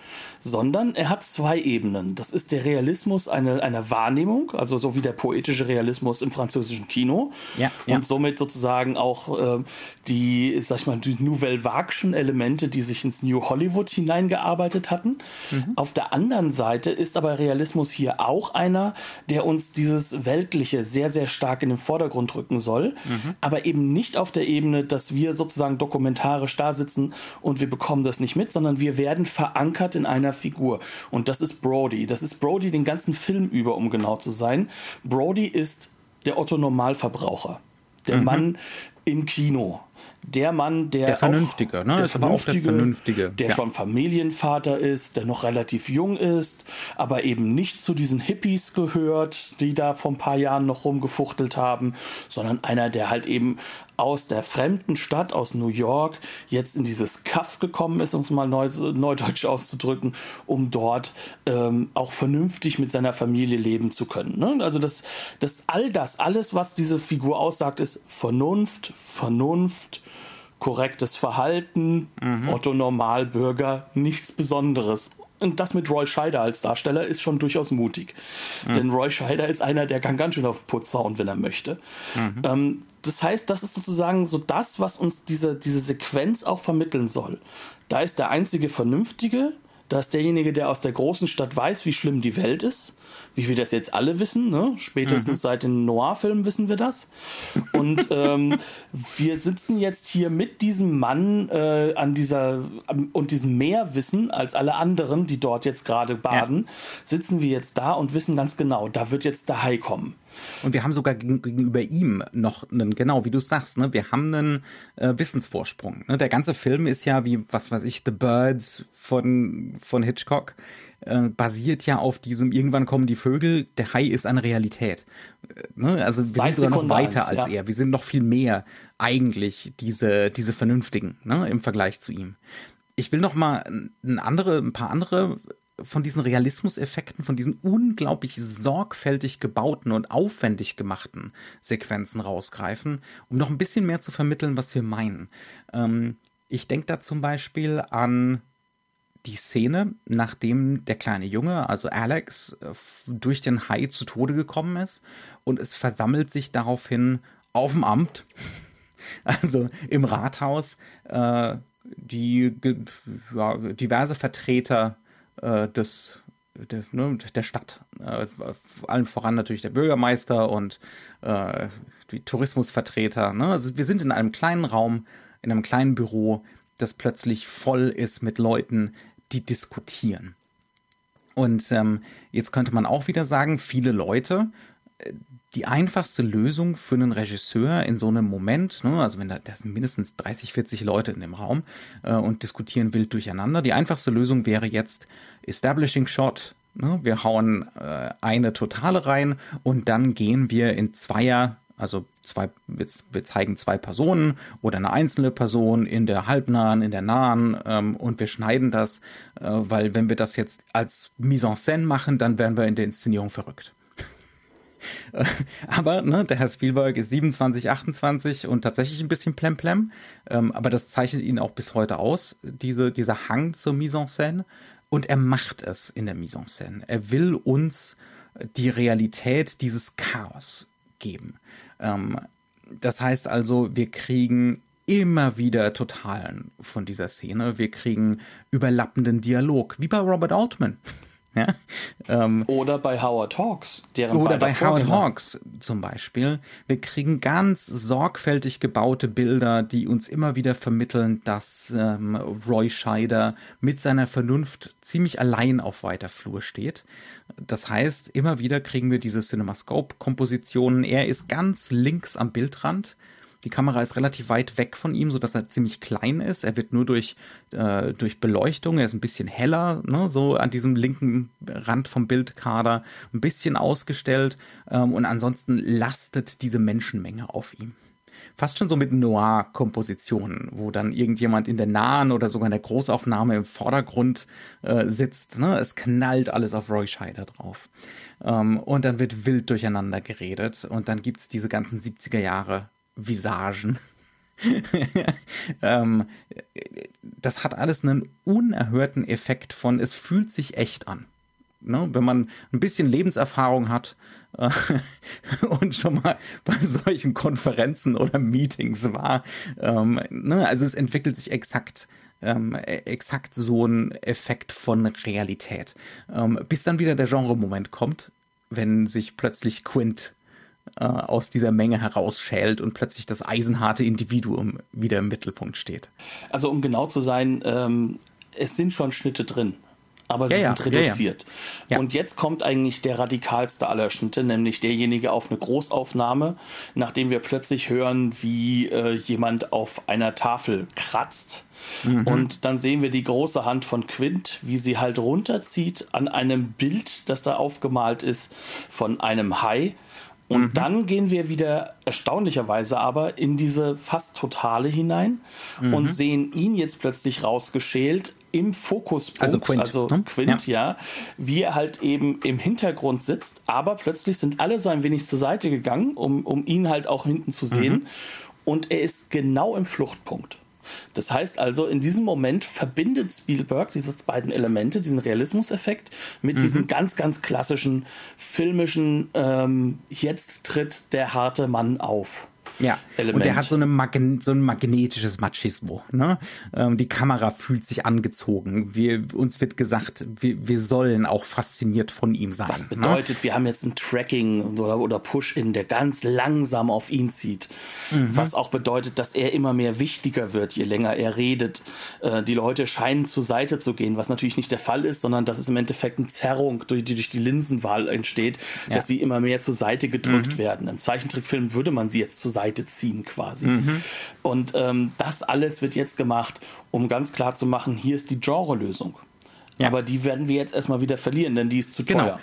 sondern er hat zwei Ebenen. Das ist der Realismus einer, einer Wahrnehmung, also so wie der poetische Realismus im französischen Kino. Ja, ja. Und somit sozusagen auch äh, die, sag ich mal, die Nouvelle Vague'schen Elemente, die sich ins New Hollywood hineingearbeitet hatten. Mhm. Auf der anderen Seite ist aber Realismus hier auch einer, der uns dieses Weltliche sehr, sehr stark in den Vordergrund rücken soll, mhm. aber eben nicht auf der Ebene, dass wir sozusagen dokumentarisch da sitzen und wir bekommen das nicht mit, sondern wir werden verankert in einer Figur. Und das ist Brody. Das ist Brody den ganzen Film über, um genau zu sein. Brody ist der Otto Normalverbraucher. Der mhm. Mann im Kino der Mann, der. Der Vernünftige, auch, ne? Der, Vernünftige, der Vernünftige, der ja. schon Familienvater ist, der noch relativ jung ist, aber eben nicht zu diesen Hippies gehört, die da vor ein paar Jahren noch rumgefuchtelt haben, sondern einer, der halt eben aus der fremden Stadt, aus New York, jetzt in dieses Kaff gekommen ist, um es mal neu, neudeutsch auszudrücken, um dort ähm, auch vernünftig mit seiner Familie leben zu können. Ne? Also das, das all das, alles, was diese Figur aussagt, ist Vernunft, Vernunft, korrektes Verhalten, mhm. Otto Normalbürger, nichts Besonderes. Und das mit Roy Scheider als Darsteller ist schon durchaus mutig. Mhm. Denn Roy Scheider ist einer, der kann ganz schön auf den Putz hauen, wenn er möchte. Mhm. Ähm, das heißt, das ist sozusagen so das, was uns diese, diese Sequenz auch vermitteln soll. Da ist der einzige Vernünftige, da ist derjenige, der aus der großen Stadt weiß, wie schlimm die Welt ist. Wie wir das jetzt alle wissen, ne? spätestens mhm. seit den Noir-Filmen wissen wir das. Und *laughs* ähm, wir sitzen jetzt hier mit diesem Mann äh, an dieser und diesem mehr Wissen als alle anderen, die dort jetzt gerade baden, ja. sitzen wir jetzt da und wissen ganz genau, da wird jetzt der Hai kommen. Und wir haben sogar gegenüber ihm noch einen, genau wie du sagst, ne, wir haben einen äh, Wissensvorsprung. Ne? Der ganze Film ist ja wie, was weiß ich, The Birds von, von Hitchcock äh, basiert ja auf diesem, irgendwann kommen die Vögel, der Hai ist eine Realität. Äh, ne? Also wir Seit sind sogar noch weiter als ja. er. Wir sind noch viel mehr eigentlich diese, diese Vernünftigen ne? im Vergleich zu ihm. Ich will noch mal ein, andere, ein paar andere von diesen Realismuseffekten, von diesen unglaublich sorgfältig gebauten und aufwendig gemachten Sequenzen rausgreifen, um noch ein bisschen mehr zu vermitteln, was wir meinen. Ähm, ich denke da zum Beispiel an die Szene, nachdem der kleine Junge, also Alex, äh, durch den Hai zu Tode gekommen ist und es versammelt sich daraufhin auf dem Amt, *laughs* also im Rathaus, äh, die ja, diverse Vertreter äh, des der, ne, der Stadt, äh, allen voran natürlich der Bürgermeister und äh, die Tourismusvertreter. Ne? Also wir sind in einem kleinen Raum, in einem kleinen Büro, das plötzlich voll ist mit Leuten, die diskutieren. Und ähm, jetzt könnte man auch wieder sagen, viele Leute, äh, die einfachste Lösung für einen Regisseur in so einem Moment, ne, also wenn da, da sind mindestens 30, 40 Leute in dem Raum äh, und diskutieren wild durcheinander, die einfachste Lösung wäre jetzt Establishing Shot. Ne, wir hauen äh, eine Totale rein und dann gehen wir in Zweier also zwei, wir, wir zeigen zwei Personen oder eine einzelne Person in der halbnahen, in der nahen ähm, und wir schneiden das, äh, weil wenn wir das jetzt als Mise en scène machen, dann werden wir in der Inszenierung verrückt. *laughs* aber ne, der Herr Spielberg ist 27, 28 und tatsächlich ein bisschen plemplem, ähm, aber das zeichnet ihn auch bis heute aus, diese, dieser Hang zur Mise en scène und er macht es in der Mise en scène. Er will uns die Realität dieses Chaos geben. Ähm, das heißt also, wir kriegen immer wieder Totalen von dieser Szene. Wir kriegen überlappenden Dialog, wie bei Robert Altman. Ja? Ähm, oder bei Howard Hawks. Deren oder bei Howard Hawks zum Beispiel. Wir kriegen ganz sorgfältig gebaute Bilder, die uns immer wieder vermitteln, dass ähm, Roy Scheider mit seiner Vernunft ziemlich allein auf weiter Flur steht. Das heißt, immer wieder kriegen wir diese CinemaScope-Kompositionen. Er ist ganz links am Bildrand die Kamera ist relativ weit weg von ihm, sodass er ziemlich klein ist. Er wird nur durch, äh, durch Beleuchtung, er ist ein bisschen heller, ne, so an diesem linken Rand vom Bildkader, ein bisschen ausgestellt. Ähm, und ansonsten lastet diese Menschenmenge auf ihm fast schon so mit Noir-Kompositionen, wo dann irgendjemand in der nahen oder sogar in der Großaufnahme im Vordergrund äh, sitzt. Ne? Es knallt alles auf Roy Scheider drauf. Ähm, und dann wird wild durcheinander geredet und dann gibt's diese ganzen 70er Jahre Visagen. *laughs* ähm, das hat alles einen unerhörten Effekt von, es fühlt sich echt an. Ne? Wenn man ein bisschen Lebenserfahrung hat äh, *laughs* und schon mal bei solchen Konferenzen oder Meetings war, ähm, ne? also es entwickelt sich exakt ähm, exakt so ein Effekt von Realität. Ähm, bis dann wieder der Genre-Moment kommt, wenn sich plötzlich Quint äh, aus dieser Menge herausschält und plötzlich das eisenharte Individuum wieder im Mittelpunkt steht. Also um genau zu sein, ähm, es sind schon Schnitte drin. Aber sie ja, sind ja, reduziert. Ja, und jetzt kommt eigentlich der radikalste aller Schnitte, nämlich derjenige auf eine Großaufnahme, nachdem wir plötzlich hören, wie äh, jemand auf einer Tafel kratzt. Mhm. Und dann sehen wir die große Hand von Quint, wie sie halt runterzieht an einem Bild, das da aufgemalt ist, von einem Hai und mhm. dann gehen wir wieder erstaunlicherweise aber in diese fast totale hinein mhm. und sehen ihn jetzt plötzlich rausgeschält im Fokuspunkt, also Quint, also ne? Quint ja. ja, wie er halt eben im Hintergrund sitzt, aber plötzlich sind alle so ein wenig zur Seite gegangen, um, um ihn halt auch hinten zu sehen. Mhm. Und er ist genau im Fluchtpunkt. Das heißt also, in diesem Moment verbindet Spielberg diese beiden Elemente, diesen Realismuseffekt, mit mhm. diesem ganz, ganz klassischen filmischen, ähm, jetzt tritt der harte Mann auf. Ja, Element. und der hat so, eine Magne so ein magnetisches Machismo. Ne? Ähm, die Kamera fühlt sich angezogen. Wir, uns wird gesagt, wir, wir sollen auch fasziniert von ihm sein. Was ne? bedeutet, ne? wir haben jetzt ein Tracking oder, oder Push-In, der ganz langsam auf ihn zieht. Mhm. Was auch bedeutet, dass er immer mehr wichtiger wird, je länger er redet. Äh, die Leute scheinen zur Seite zu gehen, was natürlich nicht der Fall ist, sondern dass es im Endeffekt eine Zerrung durch die, durch die Linsenwahl entsteht, ja. dass sie immer mehr zur Seite gedrückt mhm. werden. Im Zeichentrickfilm würde man sie jetzt zur Seite ziehen quasi. Mhm. Und ähm, das alles wird jetzt gemacht, um ganz klar zu machen, hier ist die Genre-Lösung. Ja. Aber die werden wir jetzt erstmal wieder verlieren, denn die ist zu genau. teuer.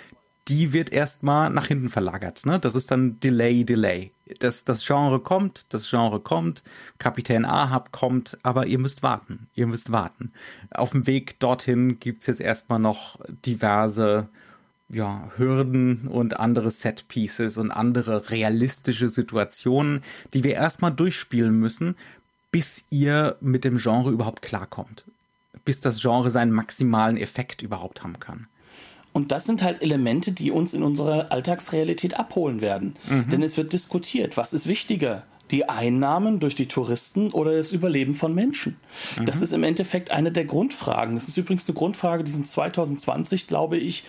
Die wird erstmal nach hinten verlagert. Ne? Das ist dann Delay, Delay. Das, das Genre kommt, das Genre kommt, Kapitän Ahab kommt, aber ihr müsst warten. Ihr müsst warten. Auf dem Weg dorthin gibt es jetzt erstmal noch diverse ja, Hürden und andere Set-Pieces und andere realistische Situationen, die wir erstmal durchspielen müssen, bis ihr mit dem Genre überhaupt klarkommt. Bis das Genre seinen maximalen Effekt überhaupt haben kann. Und das sind halt Elemente, die uns in unserer Alltagsrealität abholen werden. Mhm. Denn es wird diskutiert, was ist wichtiger? Die Einnahmen durch die Touristen oder das Überleben von Menschen? Mhm. Das ist im Endeffekt eine der Grundfragen. Das ist übrigens eine Grundfrage, die sind 2020, glaube ich,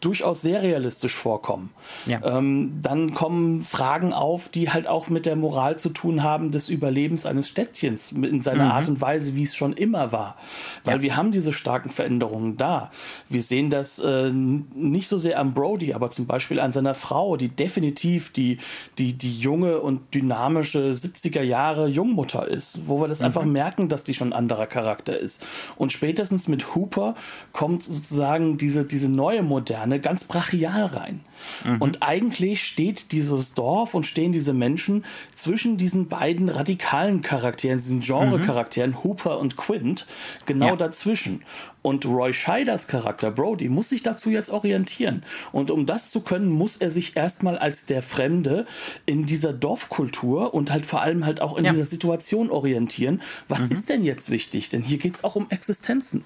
durchaus sehr realistisch vorkommen. Ja. Ähm, dann kommen Fragen auf, die halt auch mit der Moral zu tun haben des Überlebens eines Städtchens in seiner mhm. Art und Weise, wie es schon immer war. Weil ja. wir haben diese starken Veränderungen da. Wir sehen das äh, nicht so sehr am Brody, aber zum Beispiel an seiner Frau, die definitiv die, die, die junge und dynamische 70er Jahre Jungmutter ist, wo wir das mhm. einfach merken, dass die schon ein anderer Charakter ist. Und spätestens mit Hooper kommt sozusagen diese, diese neue Moderne Moderne ganz brachial rein. Mhm. Und eigentlich steht dieses Dorf und stehen diese Menschen zwischen diesen beiden radikalen Charakteren, diesen Genre-Charakteren, mhm. Hooper und Quint, genau ja. dazwischen. Und Roy Scheiders Charakter, Brody, muss sich dazu jetzt orientieren. Und um das zu können, muss er sich erstmal als der Fremde in dieser Dorfkultur und halt vor allem halt auch in ja. dieser Situation orientieren. Was mhm. ist denn jetzt wichtig? Denn hier geht es auch um Existenzen.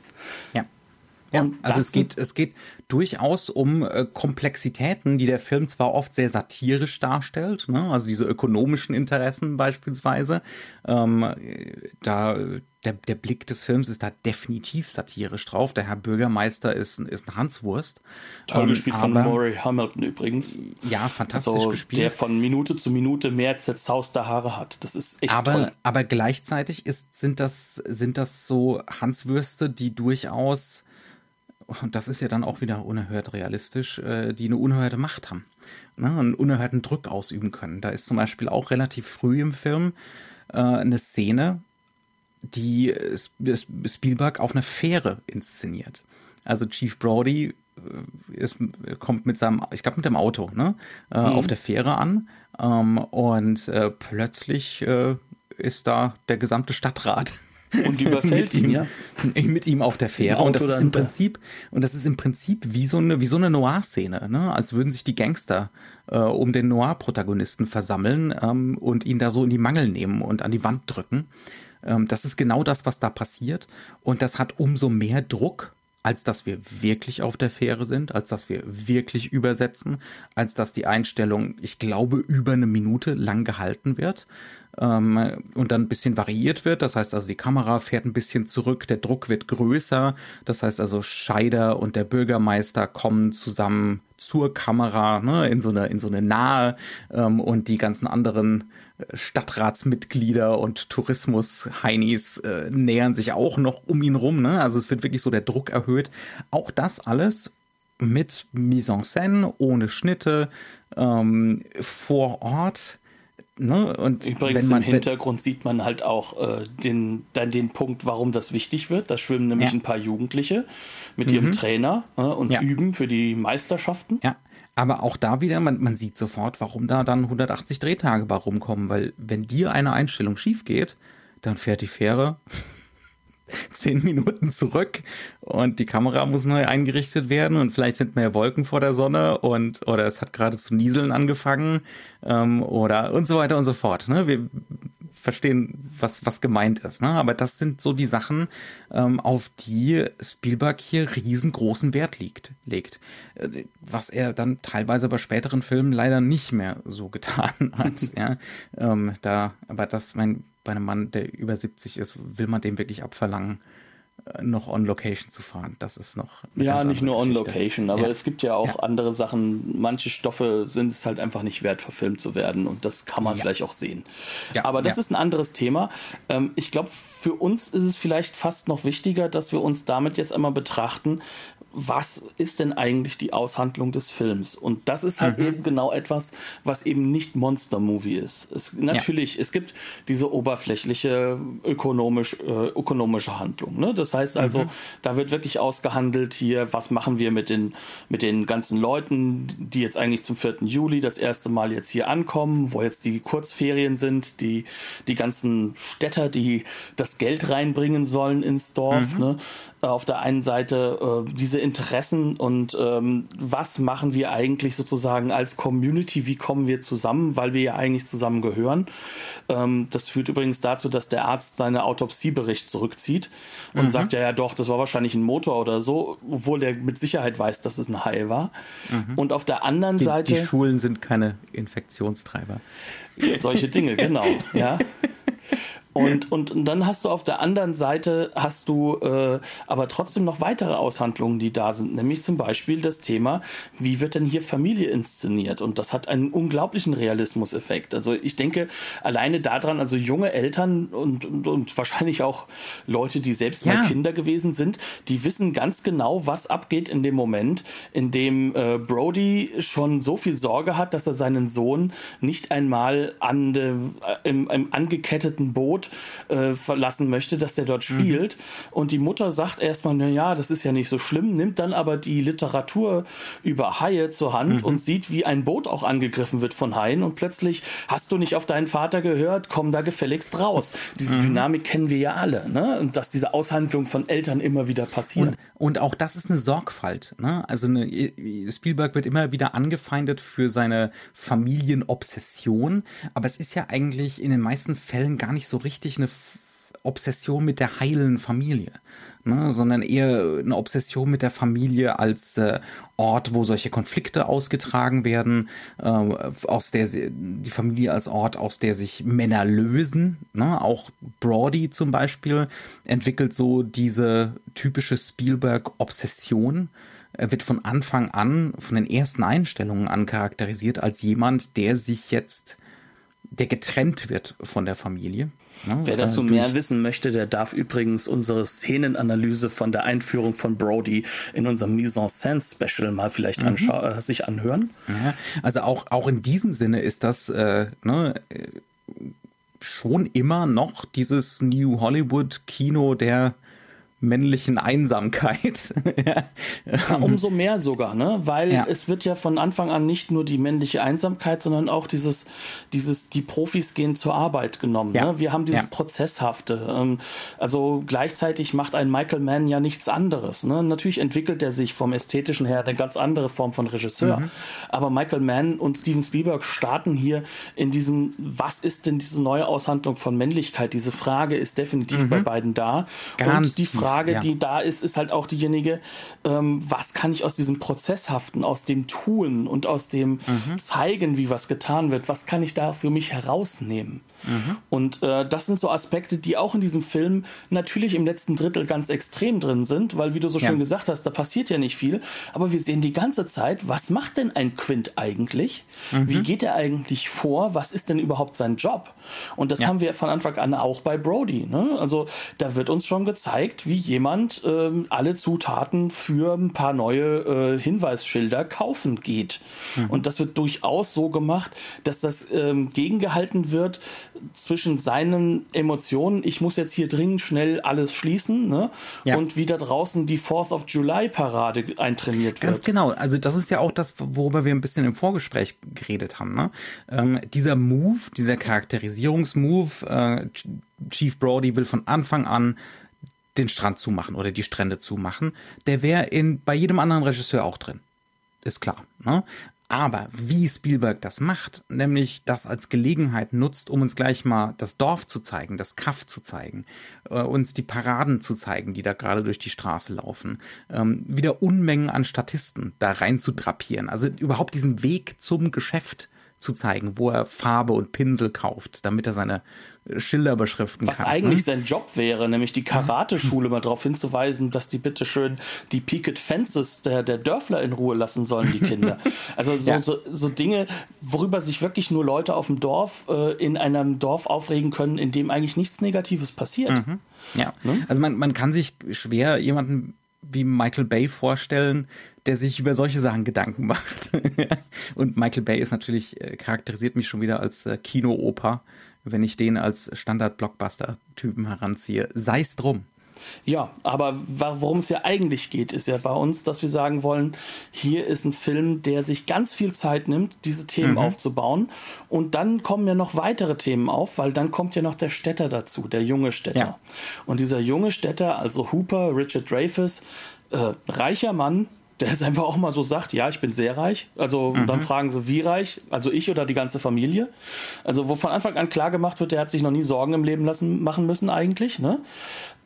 Ja. Ja, also es geht, es geht durchaus um äh, Komplexitäten, die der Film zwar oft sehr satirisch darstellt, ne? also diese ökonomischen Interessen beispielsweise. Ähm, da der, der Blick des Films ist da definitiv satirisch drauf. Der Herr Bürgermeister ist, ist ein Hanswurst. Toll ähm, gespielt von Murray Hamilton übrigens. Ja, fantastisch also, gespielt. Der von Minute zu Minute mehr zerzauste Haare hat. Das ist echt aber, toll. Aber gleichzeitig ist, sind, das, sind das so Hanswürste, die durchaus und das ist ja dann auch wieder unerhört realistisch, äh, die eine unerhörte Macht haben, ne, einen unerhörten Druck ausüben können. Da ist zum Beispiel auch relativ früh im Film äh, eine Szene, die Spielberg auf einer Fähre inszeniert. Also Chief Brody äh, ist, kommt mit seinem, ich glaube mit dem Auto, ne, äh, mhm. auf der Fähre an ähm, und äh, plötzlich äh, ist da der gesamte Stadtrat und überfällt ihn, ja. Mit ihm auf der Fähre. Und das ist im Prinzip, und das ist im Prinzip wie so eine, wie so eine Noir-Szene, ne? Als würden sich die Gangster äh, um den Noir-Protagonisten versammeln ähm, und ihn da so in die Mangel nehmen und an die Wand drücken. Ähm, das ist genau das, was da passiert. Und das hat umso mehr Druck, als dass wir wirklich auf der Fähre sind, als dass wir wirklich übersetzen, als dass die Einstellung, ich glaube, über eine Minute lang gehalten wird ähm, und dann ein bisschen variiert wird. Das heißt also, die Kamera fährt ein bisschen zurück, der Druck wird größer. Das heißt also, Scheider und der Bürgermeister kommen zusammen zur Kamera ne, in so eine in so eine nahe ähm, und die ganzen anderen Stadtratsmitglieder und Tourismus-Heinis äh, nähern sich auch noch um ihn rum. Ne? Also es wird wirklich so der Druck erhöht. Auch das alles mit Mise en scène, ohne Schnitte, ähm, vor Ort Ne? Und Übrigens wenn man, im Hintergrund sieht man halt auch äh, den, dann den Punkt, warum das wichtig wird. Da schwimmen nämlich ja. ein paar Jugendliche mit mhm. ihrem Trainer äh, und ja. üben für die Meisterschaften. Ja. Aber auch da wieder, man, man sieht sofort, warum da dann 180 Drehtage bei rumkommen, weil wenn dir eine Einstellung schief geht, dann fährt die Fähre zehn Minuten zurück und die Kamera muss neu eingerichtet werden und vielleicht sind mehr Wolken vor der Sonne und oder es hat gerade zu nieseln angefangen ähm, oder und so weiter und so fort. Ne? Wir verstehen, was, was gemeint ist. Ne? Aber das sind so die Sachen, ähm, auf die Spielberg hier riesengroßen Wert liegt, legt. Was er dann teilweise bei späteren Filmen leider nicht mehr so getan *laughs* hat. ja? Ähm, da, aber das, mein, bei einem Mann, der über 70 ist, will man dem wirklich abverlangen, noch on Location zu fahren. Das ist noch. Ja, nicht nur on Location, aber ja. es gibt ja auch ja. andere Sachen. Manche Stoffe sind es halt einfach nicht wert, verfilmt zu werden und das kann man ja. vielleicht auch sehen. aber das ist ein anderes Thema. Ähm, ich glaube, für uns ist es vielleicht fast noch wichtiger, dass wir uns damit jetzt einmal betrachten, was ist denn eigentlich die Aushandlung des Films? Und das ist halt mhm. eben genau etwas, was eben nicht Monster-Movie ist. Es, natürlich, ja. es gibt diese oberflächliche ökonomisch, äh, ökonomische Handlung. Ne? Das heißt also, mhm. da wird wirklich ausgehandelt hier, was machen wir mit den, mit den ganzen Leuten, die jetzt eigentlich zum 4. Juli das erste Mal jetzt hier ankommen, wo jetzt die Kurzferien sind, die, die ganzen Städter, die das Geld reinbringen sollen ins Dorf. Mhm. Ne? Auf der einen Seite äh, diese Interessen und ähm, was machen wir eigentlich sozusagen als Community, wie kommen wir zusammen, weil wir ja eigentlich zusammen gehören. Ähm, das führt übrigens dazu, dass der Arzt seine Autopsiebericht zurückzieht und mhm. sagt, ja, ja doch, das war wahrscheinlich ein Motor oder so, obwohl der mit Sicherheit weiß, dass es ein Hai war. Mhm. Und auf der anderen die, Seite... Die Schulen sind keine Infektionstreiber. Solche Dinge, genau, ja. *laughs* Und, und, und dann hast du auf der anderen Seite hast du äh, aber trotzdem noch weitere Aushandlungen, die da sind, nämlich zum Beispiel das Thema, wie wird denn hier Familie inszeniert? Und das hat einen unglaublichen Realismuseffekt. Also ich denke alleine daran, also junge Eltern und, und, und wahrscheinlich auch Leute, die selbst ja. mal Kinder gewesen sind, die wissen ganz genau, was abgeht in dem Moment, in dem äh, Brody schon so viel Sorge hat, dass er seinen Sohn nicht einmal an dem, äh, im, im angeketteten Boot äh, verlassen möchte, dass der dort mhm. spielt. Mhm. Und die Mutter sagt erstmal, na ja, das ist ja nicht so schlimm, nimmt dann aber die Literatur über Haie zur Hand mhm. und sieht, wie ein Boot auch angegriffen wird von Haien und plötzlich hast du nicht auf deinen Vater gehört, komm da gefälligst raus. Diese mhm. Dynamik kennen wir ja alle, ne? Und dass diese Aushandlung von Eltern immer wieder passiert. Und, und auch das ist eine Sorgfalt, ne? Also eine, Spielberg wird immer wieder angefeindet für seine Familienobsession, aber es ist ja eigentlich in den meisten Fällen gar nicht so richtig richtig eine Obsession mit der heilen Familie, ne, sondern eher eine Obsession mit der Familie als äh, Ort, wo solche Konflikte ausgetragen werden, äh, aus der die Familie als Ort, aus der sich Männer lösen. Ne? Auch Brody zum Beispiel entwickelt so diese typische Spielberg-Obsession. Er wird von Anfang an, von den ersten Einstellungen an charakterisiert als jemand, der sich jetzt, der getrennt wird von der Familie Ne? Wer dazu mehr wissen möchte, der darf übrigens unsere Szenenanalyse von der Einführung von Brody in unserem Mise en Scène Special mal vielleicht mhm. äh, sich anhören. Ja, also auch, auch in diesem Sinne ist das äh, ne, äh, schon immer noch dieses New Hollywood Kino der männlichen Einsamkeit. *laughs* ja, umso mehr sogar, ne? Weil ja. es wird ja von Anfang an nicht nur die männliche Einsamkeit, sondern auch dieses, dieses, die Profis gehen zur Arbeit genommen. Ja. Ne? Wir haben dieses. Prozesshafte. Ähm, also gleichzeitig macht ein Michael Mann ja nichts anderes. Ne? Natürlich entwickelt er sich vom Ästhetischen her eine ganz andere Form von Regisseur. Mhm. Aber Michael Mann und Steven Spielberg starten hier in diesem, was ist denn diese neue Aushandlung von Männlichkeit? Diese Frage ist definitiv mhm. bei beiden da. Ganz und die Frage Frage, ja. die da ist, ist halt auch diejenige, ähm, was kann ich aus diesem Prozesshaften, aus dem Tun und aus dem mhm. Zeigen, wie was getan wird, was kann ich da für mich herausnehmen? Mhm. Und äh, das sind so Aspekte, die auch in diesem Film natürlich im letzten Drittel ganz extrem drin sind, weil, wie du so ja. schön gesagt hast, da passiert ja nicht viel. Aber wir sehen die ganze Zeit, was macht denn ein Quint eigentlich? Mhm. Wie geht er eigentlich vor? Was ist denn überhaupt sein Job? Und das ja. haben wir von Anfang an auch bei Brody. Ne? Also da wird uns schon gezeigt, wie jemand äh, alle Zutaten für ein paar neue äh, Hinweisschilder kaufen geht. Mhm. Und das wird durchaus so gemacht, dass das ähm, gegengehalten wird zwischen seinen Emotionen, ich muss jetzt hier dringend schnell alles schließen, ne? Ja. und wie da draußen die Fourth of July Parade eintrainiert wird. Ganz genau. Also das ist ja auch das, worüber wir ein bisschen im Vorgespräch geredet haben. Ne? Ähm, dieser Move, dieser Charakterisierungsmove, äh, Chief Brody will von Anfang an den Strand zumachen oder die Strände zumachen, der wäre in bei jedem anderen Regisseur auch drin. Ist klar. Ne? Aber wie Spielberg das macht, nämlich das als Gelegenheit nutzt, um uns gleich mal das Dorf zu zeigen, das Kaff zu zeigen, äh, uns die Paraden zu zeigen, die da gerade durch die Straße laufen, ähm, wieder Unmengen an Statisten da rein zu drapieren, also überhaupt diesen Weg zum Geschäft zu zeigen, wo er Farbe und Pinsel kauft, damit er seine Schilder beschriften Was kann. Was eigentlich ne? sein Job wäre, nämlich die Karateschule mal darauf hinzuweisen, dass die bitteschön die Picket Fences der, der Dörfler in Ruhe lassen sollen, die Kinder. *laughs* Also so, ja. so, so Dinge, worüber sich wirklich nur Leute auf dem Dorf äh, in einem Dorf aufregen können, in dem eigentlich nichts Negatives passiert. Mhm. Ja, ne? also man, man kann sich schwer jemanden wie Michael Bay vorstellen, der sich über solche Sachen Gedanken macht. *laughs* Und Michael Bay ist natürlich, äh, charakterisiert mich schon wieder als äh, Kinooper, wenn ich den als Standard-Blockbuster-Typen heranziehe. Sei es drum. Ja, aber worum es ja eigentlich geht, ist ja bei uns, dass wir sagen wollen, hier ist ein Film, der sich ganz viel Zeit nimmt, diese Themen mhm. aufzubauen. Und dann kommen ja noch weitere Themen auf, weil dann kommt ja noch der Städter dazu, der junge Städter. Ja. Und dieser junge Städter, also Hooper, Richard Dreyfuss, äh, reicher Mann, der es einfach auch mal so sagt, ja, ich bin sehr reich. Also mhm. dann fragen sie, wie reich? Also ich oder die ganze Familie? Also wo von Anfang an klar gemacht wird, der hat sich noch nie Sorgen im Leben lassen machen müssen eigentlich. Ne?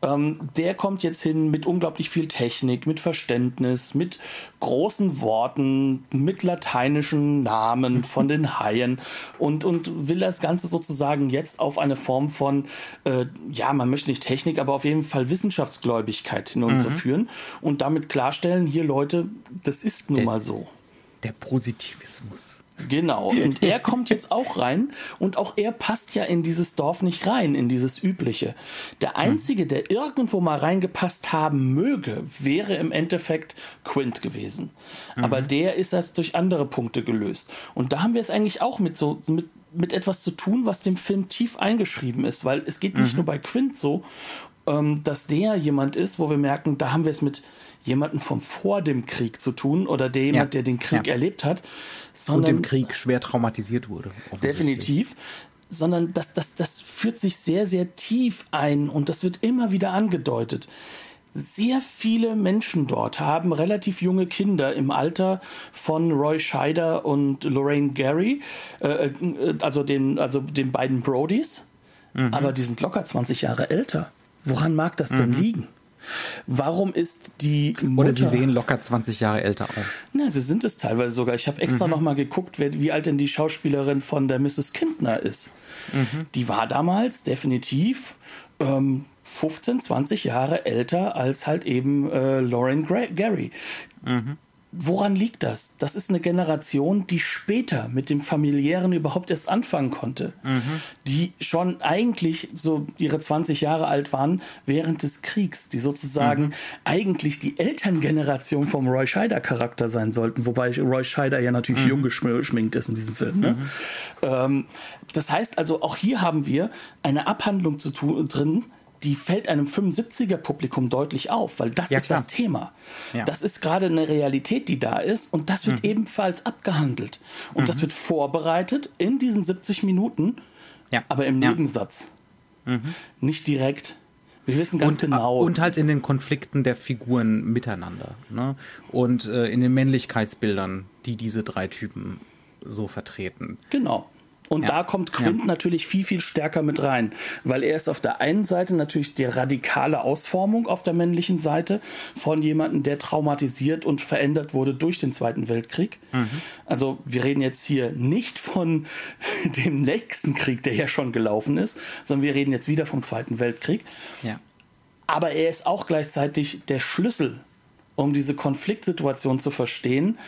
Ähm, der kommt jetzt hin mit unglaublich viel Technik, mit Verständnis, mit großen Worten, mit lateinischen Namen *laughs* von den Haien und, und will das Ganze sozusagen jetzt auf eine Form von, äh, ja, man möchte nicht Technik, aber auf jeden Fall Wissenschaftsgläubigkeit hinunterführen mhm. und damit klarstellen, hier Leute, das ist nun der, mal so. Der Positivismus. Genau. Und er kommt jetzt auch rein und auch er passt ja in dieses Dorf nicht rein, in dieses übliche. Der einzige, der irgendwo mal reingepasst haben möge, wäre im Endeffekt Quint gewesen. Mhm. Aber der ist erst durch andere Punkte gelöst. Und da haben wir es eigentlich auch mit so mit mit etwas zu tun, was dem Film tief eingeschrieben ist, weil es geht nicht mhm. nur bei Quint so, ähm, dass der jemand ist, wo wir merken, da haben wir es mit jemanden von vor dem Krieg zu tun oder der jemand, ja. der den Krieg ja. erlebt hat, sondern und im Krieg schwer traumatisiert wurde. Definitiv. Sondern das, das, das führt sich sehr, sehr tief ein und das wird immer wieder angedeutet. Sehr viele Menschen dort haben relativ junge Kinder im Alter von Roy Scheider und Lorraine Gary, äh, äh also, den, also den beiden Brodies, mhm. aber die sind locker 20 Jahre älter. Woran mag das denn mhm. liegen? Warum ist die Mutter... Oder sie sehen locker 20 Jahre älter aus. Na, sie sind es teilweise sogar. Ich habe extra mhm. noch mal geguckt, wie alt denn die Schauspielerin von der Mrs. Kindner ist. Mhm. Die war damals definitiv ähm, 15, 20 Jahre älter als halt eben äh, Lauren Gary. Mhm woran liegt das? Das ist eine Generation, die später mit dem familiären überhaupt erst anfangen konnte, mhm. die schon eigentlich so ihre 20 Jahre alt waren während des Kriegs, die sozusagen mhm. eigentlich die Elterngeneration vom Roy Scheider Charakter sein sollten, wobei Roy Scheider ja natürlich mhm. jung geschminkt ist in diesem Film. Ne? Mhm. Ähm, das heißt also, auch hier haben wir eine Abhandlung zu tun drin, die fällt einem 75er Publikum deutlich auf, weil das ja, ist klar. das Thema. Ja. Das ist gerade eine Realität, die da ist und das wird mhm. ebenfalls abgehandelt. Und mhm. das wird vorbereitet in diesen 70 Minuten, ja. aber im Nebensatz. Mhm. Nicht direkt. Wir wissen ganz und, genau. Und halt in den Konflikten der Figuren miteinander. Ne? Und äh, in den Männlichkeitsbildern, die diese drei Typen so vertreten. Genau. Und ja. da kommt Quint ja. natürlich viel, viel stärker mit rein, weil er ist auf der einen Seite natürlich die radikale Ausformung auf der männlichen Seite von jemandem, der traumatisiert und verändert wurde durch den Zweiten Weltkrieg. Mhm. Also wir reden jetzt hier nicht von *laughs* dem nächsten Krieg, der ja schon gelaufen ist, sondern wir reden jetzt wieder vom Zweiten Weltkrieg. Ja. Aber er ist auch gleichzeitig der Schlüssel um diese Konfliktsituation zu verstehen,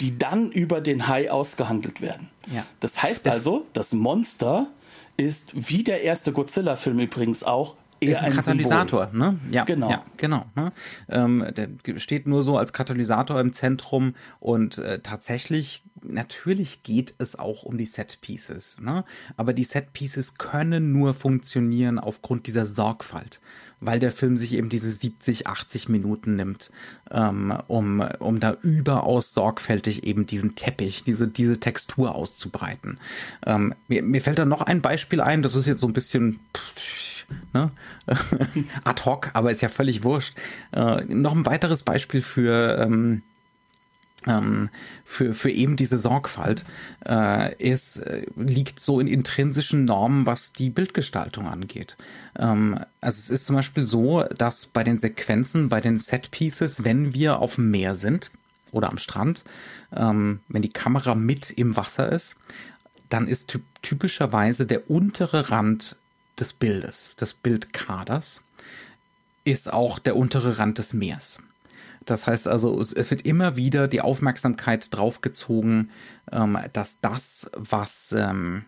die dann über den Hai ausgehandelt werden. Ja. Das heißt also, das Monster ist wie der erste Godzilla-Film übrigens auch eher ist ein, ein Katalysator, Symbol. ne? Ja, genau. Ja, genau ne? ähm, der steht nur so als Katalysator im Zentrum und äh, tatsächlich, natürlich geht es auch um die Set Pieces, ne? Aber die Set Pieces können nur funktionieren aufgrund dieser Sorgfalt weil der Film sich eben diese 70, 80 Minuten nimmt, ähm, um, um da überaus sorgfältig eben diesen Teppich, diese, diese Textur auszubreiten. Ähm, mir, mir fällt da noch ein Beispiel ein, das ist jetzt so ein bisschen. Ne? *laughs* Ad hoc, aber ist ja völlig wurscht. Äh, noch ein weiteres Beispiel für, ähm, ähm, für, für eben diese Sorgfalt äh, ist, äh, liegt so in intrinsischen Normen, was die Bildgestaltung angeht. Ähm, also es ist zum Beispiel so, dass bei den Sequenzen, bei den Set-Pieces, wenn wir auf dem Meer sind oder am Strand, ähm, wenn die Kamera mit im Wasser ist, dann ist typischerweise der untere Rand des Bildes, des Bildkaders, ist auch der untere Rand des Meers. Das heißt also, es, wird immer wieder die Aufmerksamkeit draufgezogen, ähm, dass das, was, ähm,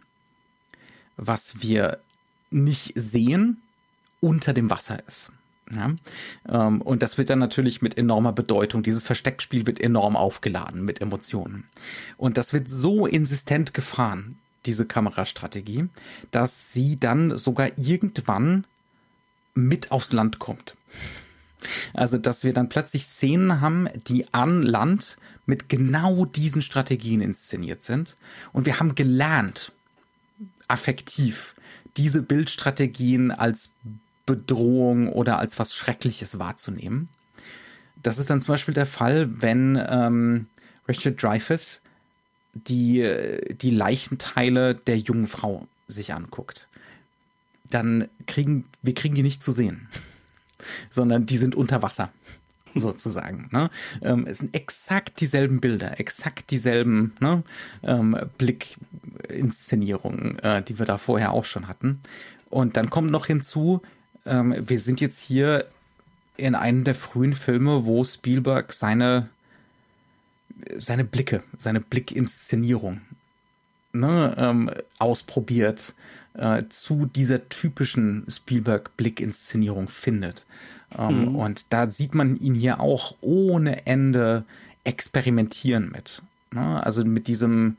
was wir nicht sehen, unter dem Wasser ist. Ja? Ähm, und das wird dann natürlich mit enormer Bedeutung. Dieses Versteckspiel wird enorm aufgeladen mit Emotionen. Und das wird so insistent gefahren, diese Kamerastrategie, dass sie dann sogar irgendwann mit aufs Land kommt. Also, dass wir dann plötzlich Szenen haben, die an Land mit genau diesen Strategien inszeniert sind. Und wir haben gelernt, affektiv, diese Bildstrategien als Bedrohung oder als was Schreckliches wahrzunehmen. Das ist dann zum Beispiel der Fall, wenn ähm, Richard Dreyfuss die, die Leichenteile der jungen Frau sich anguckt. Dann kriegen wir kriegen die nicht zu sehen, sondern die sind unter Wasser *laughs* sozusagen. Ne? Ähm, es sind exakt dieselben Bilder, exakt dieselben ne? ähm, Blickinszenierungen, äh, die wir da vorher auch schon hatten. Und dann kommt noch hinzu, ähm, wir sind jetzt hier in einem der frühen Filme, wo Spielberg seine, seine Blicke, seine Blickinszenierung ne, ähm, ausprobiert, äh, zu dieser typischen Spielberg-Blickinszenierung findet. Ähm, mhm. Und da sieht man ihn hier auch ohne Ende experimentieren mit. Ne? Also mit diesem,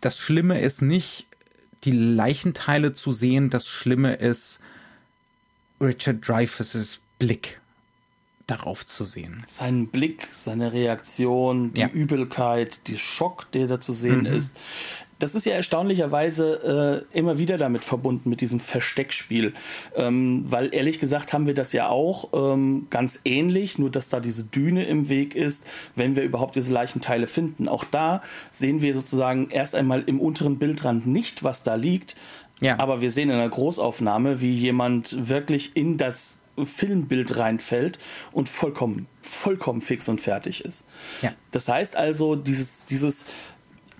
das Schlimme ist nicht, die Leichenteile zu sehen, das Schlimme ist, Richard Dreyfuss' Blick darauf zu sehen. Sein Blick, seine Reaktion, die ja. Übelkeit, der Schock, der da zu sehen mhm. ist das ist ja erstaunlicherweise äh, immer wieder damit verbunden, mit diesem Versteckspiel. Ähm, weil ehrlich gesagt haben wir das ja auch ähm, ganz ähnlich, nur dass da diese Düne im Weg ist, wenn wir überhaupt diese Leichenteile finden. Auch da sehen wir sozusagen erst einmal im unteren Bildrand nicht, was da liegt. Ja. Aber wir sehen in einer Großaufnahme, wie jemand wirklich in das Filmbild reinfällt und vollkommen, vollkommen fix und fertig ist. Ja. Das heißt also, dieses, dieses,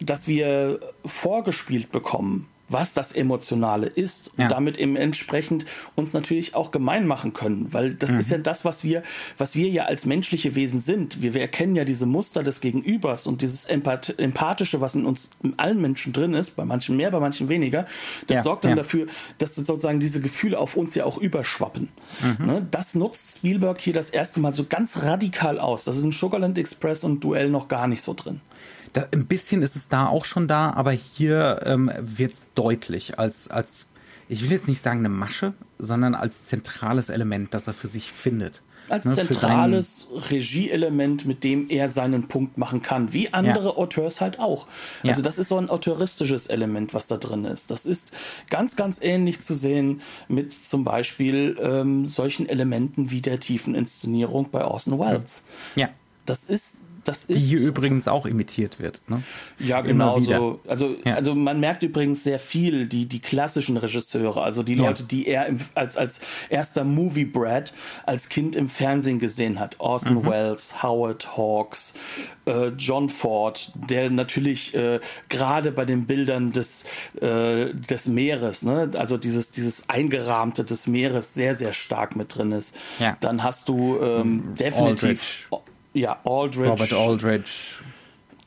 dass wir vorgespielt bekommen, was das Emotionale ist ja. und damit eben entsprechend uns natürlich auch gemein machen können, weil das mhm. ist ja das, was wir, was wir ja als menschliche Wesen sind. Wir, wir erkennen ja diese Muster des Gegenübers und dieses Empath Empathische, was in uns, in allen Menschen drin ist, bei manchen mehr, bei manchen weniger, das ja. sorgt dann ja. dafür, dass sozusagen diese Gefühle auf uns ja auch überschwappen. Mhm. Ne? Das nutzt Spielberg hier das erste Mal so ganz radikal aus. Das ist in Sugarland Express und Duell noch gar nicht so drin. Da, ein bisschen ist es da auch schon da, aber hier ähm, wird es deutlich als, als, ich will jetzt nicht sagen eine Masche, sondern als zentrales Element, das er für sich findet. Als ne, zentrales Regieelement, mit dem er seinen Punkt machen kann, wie andere ja. Auteurs halt auch. Ja. Also das ist so ein autoristisches Element, was da drin ist. Das ist ganz, ganz ähnlich zu sehen mit zum Beispiel ähm, solchen Elementen wie der tiefen Inszenierung bei Orson Welles. Ja. Das ist das ist, die hier übrigens auch imitiert wird. Ne? Ja, genau so. Also, ja. also man merkt übrigens sehr viel, die, die klassischen Regisseure, also die Leute, ja. die er im, als, als erster Movie Brad als Kind im Fernsehen gesehen hat. Orson mhm. Welles, Howard Hawks, äh, John Ford, der natürlich äh, gerade bei den Bildern des, äh, des Meeres, ne? also dieses, dieses Eingerahmte des Meeres sehr, sehr stark mit drin ist. Ja. Dann hast du ähm, definitiv. Aldrich. Ja, Aldridge. Robert Aldridge.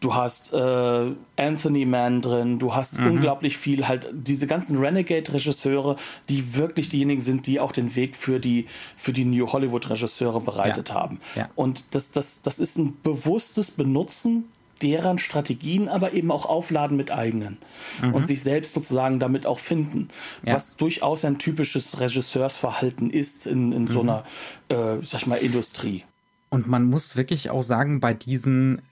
Du hast äh, Anthony Mann drin, du hast mhm. unglaublich viel, halt diese ganzen Renegade-Regisseure, die wirklich diejenigen sind, die auch den Weg für die, für die New Hollywood-Regisseure bereitet ja. haben. Ja. Und das, das, das ist ein bewusstes Benutzen deren Strategien, aber eben auch aufladen mit eigenen mhm. und sich selbst sozusagen damit auch finden, ja. was durchaus ein typisches Regisseursverhalten ist in, in mhm. so einer, äh, sag ich mal, Industrie. Und man muss wirklich auch sagen, bei diesen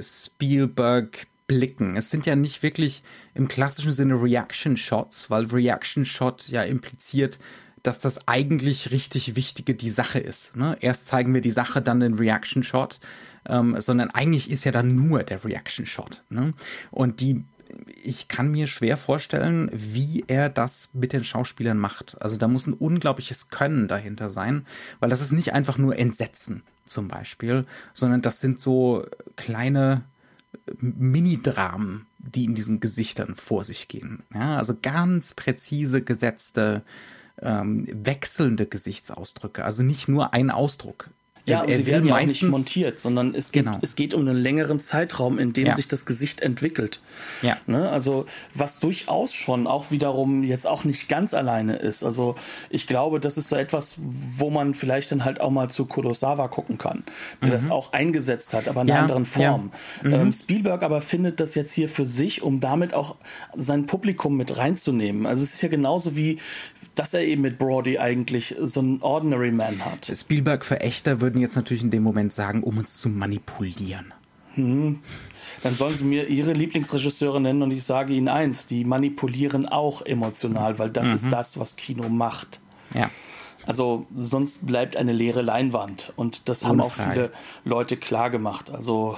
Spielberg-Blicken, es sind ja nicht wirklich im klassischen Sinne Reaction-Shots, weil Reaction-Shot ja impliziert, dass das eigentlich richtig Wichtige die Sache ist. Ne? Erst zeigen wir die Sache, dann den Reaction Shot. Ähm, sondern eigentlich ist ja dann nur der Reaction Shot. Ne? Und die ich kann mir schwer vorstellen, wie er das mit den Schauspielern macht. Also da muss ein unglaubliches Können dahinter sein, weil das ist nicht einfach nur Entsetzen zum Beispiel, sondern das sind so kleine Mini-Dramen, die in diesen Gesichtern vor sich gehen. Ja, also ganz präzise gesetzte, ähm, wechselnde Gesichtsausdrücke. Also nicht nur ein Ausdruck. Ja, und sie werden ja auch nicht montiert, sondern es geht, genau. es geht um einen längeren Zeitraum, in dem ja. sich das Gesicht entwickelt. Ja. Ne? Also, was durchaus schon auch wiederum jetzt auch nicht ganz alleine ist. Also, ich glaube, das ist so etwas, wo man vielleicht dann halt auch mal zu Kurosawa gucken kann, der mhm. das auch eingesetzt hat, aber in ja. einer anderen Form. Ja. Mhm. Ähm, Spielberg aber findet das jetzt hier für sich, um damit auch sein Publikum mit reinzunehmen. Also, es ist ja genauso wie, dass er eben mit Brody eigentlich so einen Ordinary Man hat. Spielberg-Verächter würden jetzt natürlich in dem Moment sagen, um uns zu manipulieren. Hm. Dann sollen sie mir ihre Lieblingsregisseure nennen und ich sage ihnen eins, die manipulieren auch emotional, weil das mhm. ist das, was Kino macht. Ja. Also sonst bleibt eine leere Leinwand und das Unfrei. haben auch viele Leute klar gemacht. Also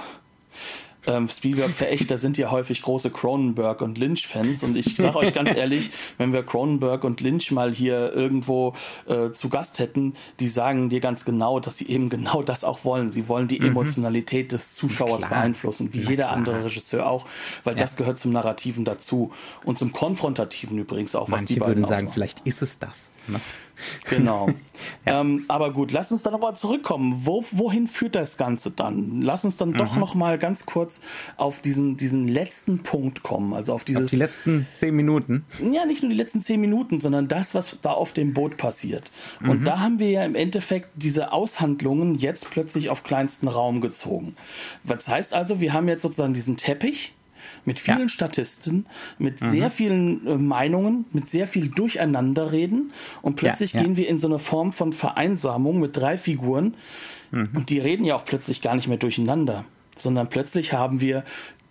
ähm, Spielberg-Verächter sind ja häufig große Cronenberg- und Lynch-Fans. Und ich sage euch ganz ehrlich, wenn wir Cronenberg und Lynch mal hier irgendwo äh, zu Gast hätten, die sagen dir ganz genau, dass sie eben genau das auch wollen. Sie wollen die mhm. Emotionalität des Zuschauers beeinflussen, wie Na jeder klar. andere Regisseur auch, weil ja. das gehört zum Narrativen dazu und zum Konfrontativen übrigens auch, was Manche die beiden würden sagen, vielleicht ist es das. Ne? Genau. *laughs* ja. ähm, aber gut, lass uns dann nochmal zurückkommen. Wo, wohin führt das Ganze dann? Lass uns dann mhm. doch noch mal ganz kurz auf diesen, diesen letzten Punkt kommen. Also auf dieses. Auf die letzten zehn Minuten. Ja, nicht nur die letzten zehn Minuten, sondern das, was da auf dem Boot passiert. Mhm. Und da haben wir ja im Endeffekt diese Aushandlungen jetzt plötzlich auf kleinsten Raum gezogen. Was heißt also, wir haben jetzt sozusagen diesen Teppich, mit vielen ja. Statisten, mit mhm. sehr vielen äh, Meinungen, mit sehr viel Durcheinanderreden und plötzlich ja, ja. gehen wir in so eine Form von Vereinsamung mit drei Figuren mhm. und die reden ja auch plötzlich gar nicht mehr durcheinander, sondern plötzlich haben wir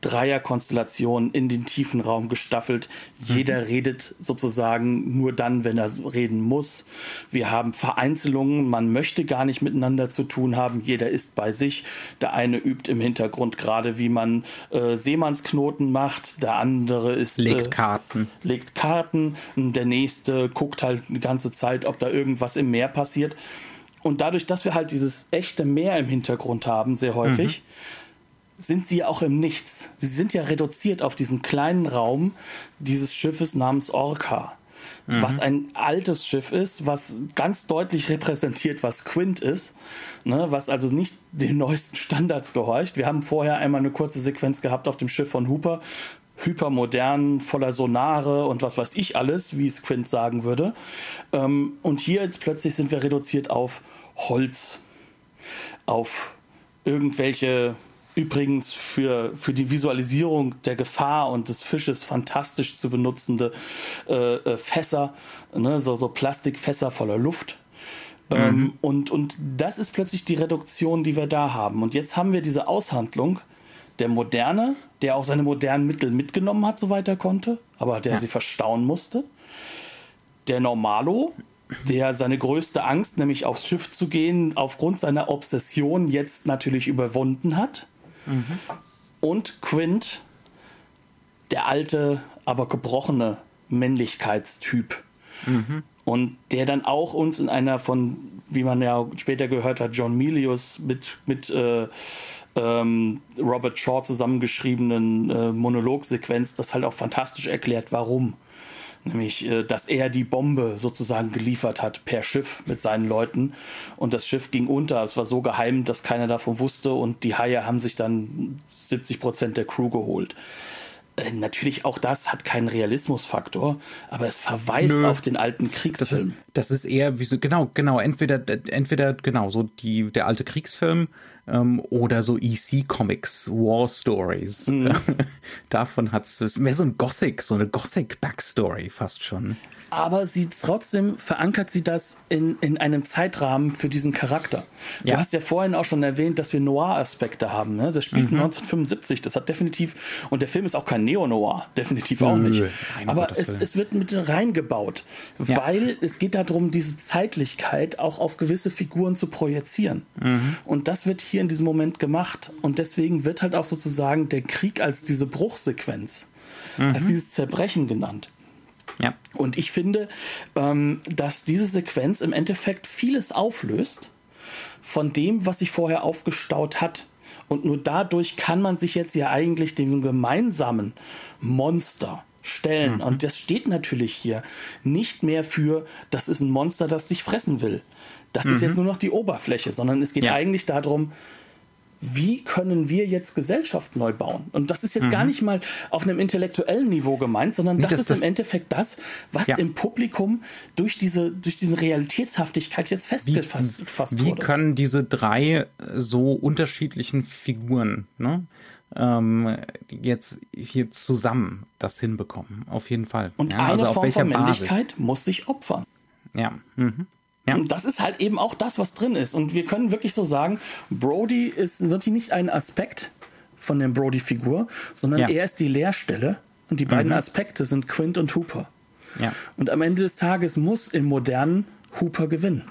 Dreierkonstellation in den tiefen Raum gestaffelt. Jeder mhm. redet sozusagen nur dann, wenn er reden muss. Wir haben Vereinzelungen, man möchte gar nicht miteinander zu tun haben. Jeder ist bei sich. Der eine übt im Hintergrund gerade, wie man äh, Seemannsknoten macht. Der andere ist legt äh, Karten. Legt Karten. Der nächste guckt halt die ganze Zeit, ob da irgendwas im Meer passiert. Und dadurch, dass wir halt dieses echte Meer im Hintergrund haben, sehr häufig, mhm sind sie auch im Nichts. Sie sind ja reduziert auf diesen kleinen Raum dieses Schiffes namens Orca. Mhm. Was ein altes Schiff ist, was ganz deutlich repräsentiert, was Quint ist, ne, was also nicht den neuesten Standards gehorcht. Wir haben vorher einmal eine kurze Sequenz gehabt auf dem Schiff von Hooper, hypermodern, voller Sonare und was weiß ich alles, wie es Quint sagen würde. Ähm, und hier jetzt plötzlich sind wir reduziert auf Holz, auf irgendwelche Übrigens für, für die Visualisierung der Gefahr und des Fisches fantastisch zu benutzende äh, äh, Fässer, ne, so, so Plastikfässer voller Luft. Ähm, mhm. Ähm, und, und das ist plötzlich die Reduktion, die wir da haben. Und jetzt haben wir diese Aushandlung der Moderne, der auch seine modernen Mittel mitgenommen hat, soweit er konnte, aber der ja. sie verstauen musste. Der Normalo, der seine größte Angst, nämlich aufs Schiff zu gehen, aufgrund seiner Obsession jetzt natürlich überwunden hat. Mhm. Und Quint, der alte, aber gebrochene Männlichkeitstyp. Mhm. Und der dann auch uns in einer von, wie man ja später gehört hat, John Milius mit, mit äh, ähm, Robert Shaw zusammengeschriebenen äh, Monologsequenz das halt auch fantastisch erklärt, warum. Nämlich, äh, dass er die Bombe sozusagen geliefert hat per Schiff mit seinen Leuten. Und das Schiff ging unter. Es war so geheim, dass keiner davon wusste. Und die Haie haben sich dann 70 Prozent der Crew geholt. Äh, natürlich auch das hat keinen Realismusfaktor, aber es verweist Nö. auf den alten Kriegsfilm. Das ist, das ist eher wie so, genau, genau, entweder, entweder, genau, so die, der alte Kriegsfilm ähm, oder so EC-Comics, War Stories. Mhm. *laughs* Davon hat es mehr so ein Gothic, so eine Gothic-Backstory fast schon aber sie trotzdem verankert sie das in, in einem Zeitrahmen für diesen Charakter. Ja. Du hast ja vorhin auch schon erwähnt, dass wir Noir-Aspekte haben. Ne? Das spielt mhm. 1975, das hat definitiv, und der Film ist auch kein kein Neo-Noir, definitiv auch nicht. Nein, Aber es, es, wird mit reingebaut, ja. weil es geht darum, diese Zeitlichkeit auch auf gewisse Figuren zu projizieren. Mhm. Und das wird hier in diesem Moment gemacht. Und deswegen wird halt auch sozusagen der Krieg als diese Bruchsequenz, mhm. als dieses Zerbrechen genannt. Ja. Und ich finde, ähm, dass diese Sequenz im Endeffekt vieles auflöst von dem, was sich vorher aufgestaut hat. Und nur dadurch kann man sich jetzt ja eigentlich dem gemeinsamen Monster stellen. Mhm. Und das steht natürlich hier nicht mehr für, das ist ein Monster, das sich fressen will. Das mhm. ist jetzt nur noch die Oberfläche, sondern es geht ja. eigentlich darum, wie können wir jetzt Gesellschaft neu bauen? Und das ist jetzt mhm. gar nicht mal auf einem intellektuellen Niveau gemeint, sondern das, das ist das, im Endeffekt das, was ja. im Publikum durch diese, durch diese Realitätshaftigkeit jetzt festgefasst wie, wie wurde. Wie können diese drei so unterschiedlichen Figuren ne, ähm, jetzt hier zusammen das hinbekommen? Auf jeden Fall. Und ja, eine also Form von Männlichkeit Basis? muss sich opfern. Ja. Mhm. Ja. Und das ist halt eben auch das, was drin ist. Und wir können wirklich so sagen, Brody ist natürlich nicht ein Aspekt von der Brody-Figur, sondern ja. er ist die Leerstelle. Und die beiden mhm. Aspekte sind Quint und Hooper. Ja. Und am Ende des Tages muss im modernen Hooper gewinnen.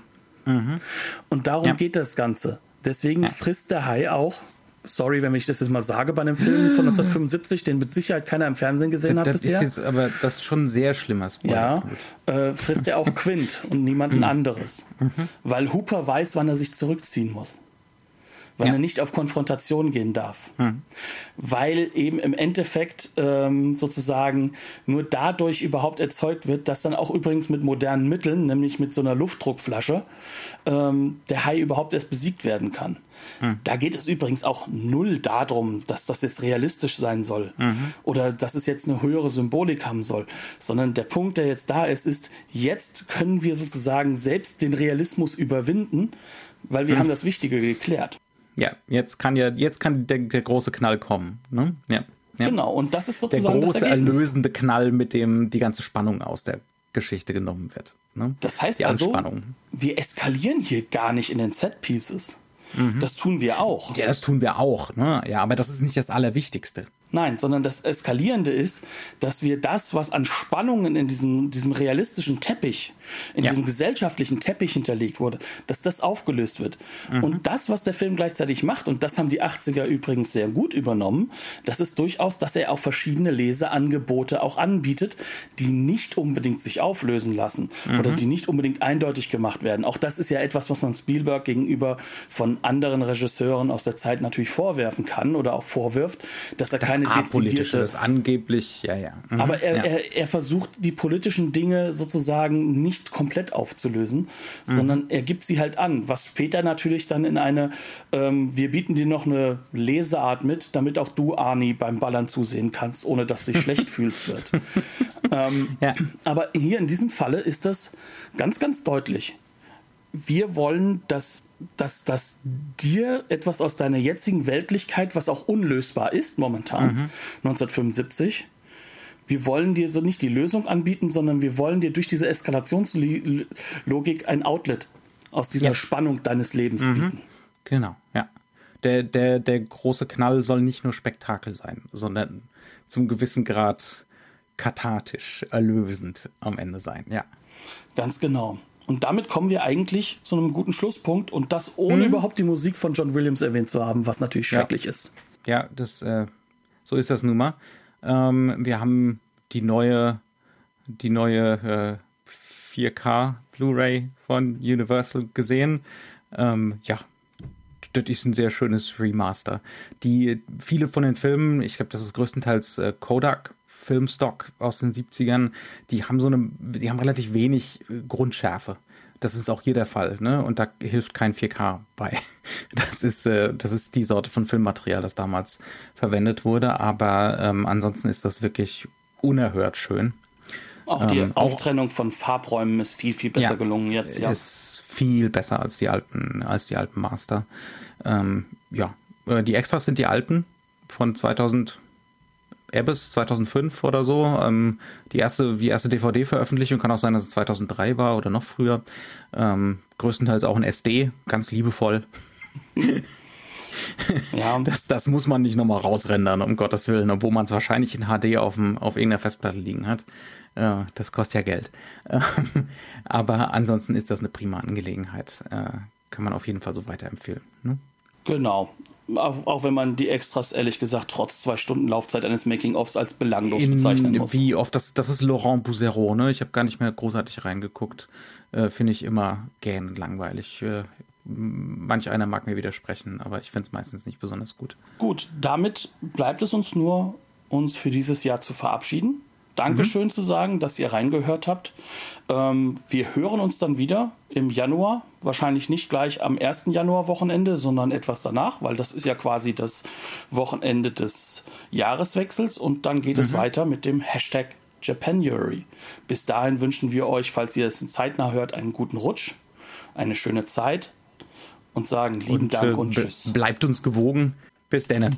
Mhm. Und darum ja. geht das Ganze. Deswegen frisst der Hai auch sorry, wenn ich das jetzt mal sage, bei einem Film von *laughs* 1975, den mit Sicherheit keiner im Fernsehen gesehen das, hat das bisher. Ist jetzt aber das ist schon ein sehr schlimmer Spoiler. Ja, äh, frisst er auch *laughs* Quint und niemanden mhm. anderes. Mhm. Weil Hooper weiß, wann er sich zurückziehen muss. Weil ja. er nicht auf Konfrontation gehen darf. Mhm. Weil eben im Endeffekt ähm, sozusagen nur dadurch überhaupt erzeugt wird, dass dann auch übrigens mit modernen Mitteln, nämlich mit so einer Luftdruckflasche, ähm, der Hai überhaupt erst besiegt werden kann. Mhm. Da geht es übrigens auch null darum, dass das jetzt realistisch sein soll mhm. oder dass es jetzt eine höhere Symbolik haben soll, sondern der Punkt, der jetzt da ist, ist, jetzt können wir sozusagen selbst den Realismus überwinden, weil wir mhm. haben das Wichtige geklärt. Ja, jetzt kann ja, jetzt kann der, der große Knall kommen. Ne? Ja, ja. Genau, und das ist sozusagen der große erlösende Knall, mit dem die ganze Spannung aus der Geschichte genommen wird. Ne? Das heißt die also, wir eskalieren hier gar nicht in den Set-Pieces. Mhm. Das tun wir auch. Ja, das tun wir auch. Ne? Ja, aber das ist nicht das Allerwichtigste. Nein, sondern das Eskalierende ist, dass wir das, was an Spannungen in diesem, diesem realistischen Teppich, in ja. diesem gesellschaftlichen Teppich hinterlegt wurde, dass das aufgelöst wird. Mhm. Und das, was der Film gleichzeitig macht, und das haben die 80er übrigens sehr gut übernommen, das ist durchaus, dass er auch verschiedene Leseangebote auch anbietet, die nicht unbedingt sich auflösen lassen mhm. oder die nicht unbedingt eindeutig gemacht werden. Auch das ist ja etwas, was man Spielberg gegenüber von anderen Regisseuren aus der Zeit natürlich vorwerfen kann oder auch vorwirft, dass er keine keine dezidierte. Das angeblich, ja, ja. Mhm. Aber er, ja. Er, er versucht die politischen Dinge sozusagen nicht komplett aufzulösen, mhm. sondern er gibt sie halt an, was später natürlich dann in eine, ähm, wir bieten dir noch eine Leseart mit, damit auch du, Arnie, beim Ballern zusehen kannst, ohne dass du dich schlecht *laughs* fühlst wird. Ähm, ja. Aber hier in diesem Falle ist das ganz, ganz deutlich. Wir wollen, dass dass, dass dir etwas aus deiner jetzigen Weltlichkeit, was auch unlösbar ist momentan, mhm. 1975, wir wollen dir so nicht die Lösung anbieten, sondern wir wollen dir durch diese Eskalationslogik ein Outlet aus dieser ja. Spannung deines Lebens mhm. bieten. Genau, ja. Der, der, der große Knall soll nicht nur Spektakel sein, sondern zum gewissen Grad kathartisch, erlösend am Ende sein, ja. Ganz genau. Und damit kommen wir eigentlich zu einem guten Schlusspunkt und das ohne mhm. überhaupt die Musik von John Williams erwähnt zu haben, was natürlich schrecklich ja. ist. Ja, das, äh, so ist das nun mal. Ähm, wir haben die neue, die neue äh, 4K Blu-ray von Universal gesehen. Ähm, ja, das ist ein sehr schönes Remaster. Die viele von den Filmen, ich glaube, das ist größtenteils äh, Kodak Filmstock aus den 70ern, die haben so eine, die haben relativ wenig äh, Grundschärfe. Das ist auch hier der Fall, ne? Und da hilft kein 4K bei. *laughs* Das ist, äh, das ist die Sorte von Filmmaterial, das damals verwendet wurde. Aber ähm, ansonsten ist das wirklich unerhört schön. Auch die ähm, Auftrennung von Farbräumen ist viel, viel besser ja, gelungen jetzt, ja. Ist viel besser als die alten, als die alten Master. Ähm, ja, äh, die Extras sind die alten von 2000, Abyss 2005 oder so. Ähm, die erste, die erste DVD-Veröffentlichung kann auch sein, dass es 2003 war oder noch früher. Ähm, größtenteils auch ein SD, ganz liebevoll. *laughs* Ja. Das, das muss man nicht nochmal rausrendern, um Gottes Willen, obwohl man es wahrscheinlich in HD auf, dem, auf irgendeiner Festplatte liegen hat. Äh, das kostet ja Geld. *laughs* Aber ansonsten ist das eine prima Angelegenheit. Äh, kann man auf jeden Fall so weiterempfehlen. Ne? Genau. Auch, auch, wenn man die Extras, ehrlich gesagt, trotz zwei Stunden Laufzeit eines Making-ofs als belanglos bezeichnen muss. Wie oft, das, das ist Laurent Boussereau, ne? Ich habe gar nicht mehr großartig reingeguckt. Äh, finde ich immer gähnend langweilig. Äh, manch einer mag mir widersprechen, aber ich finde es meistens nicht besonders gut. Gut, damit bleibt es uns nur, uns für dieses Jahr zu verabschieden. Dankeschön mhm. zu sagen, dass ihr reingehört habt. Ähm, wir hören uns dann wieder im Januar. Wahrscheinlich nicht gleich am 1. Januar-Wochenende, sondern etwas danach, weil das ist ja quasi das Wochenende des Jahreswechsels. Und dann geht mhm. es weiter mit dem Hashtag Japanuary. Bis dahin wünschen wir euch, falls ihr es zeitnah hört, einen guten Rutsch, eine schöne Zeit und sagen lieben und, Dank und Tschüss. Bleibt uns gewogen. Bis dann.